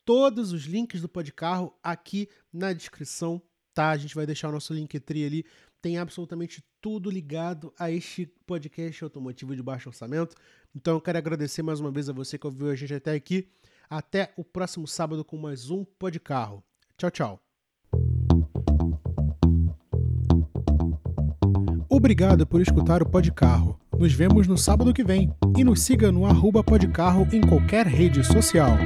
todos os links do Podcarro aqui na descrição, tá? A gente vai deixar o nosso Linktree ali, tem absolutamente tudo ligado a este podcast automotivo de baixo orçamento. Então eu quero agradecer mais uma vez a você que ouviu a gente até aqui. Até o próximo sábado com mais um Podcarro. Tchau, tchau. Obrigado por escutar o Podcarro. Nos vemos no sábado que vem e nos siga no arroba Podcarro em qualquer rede social.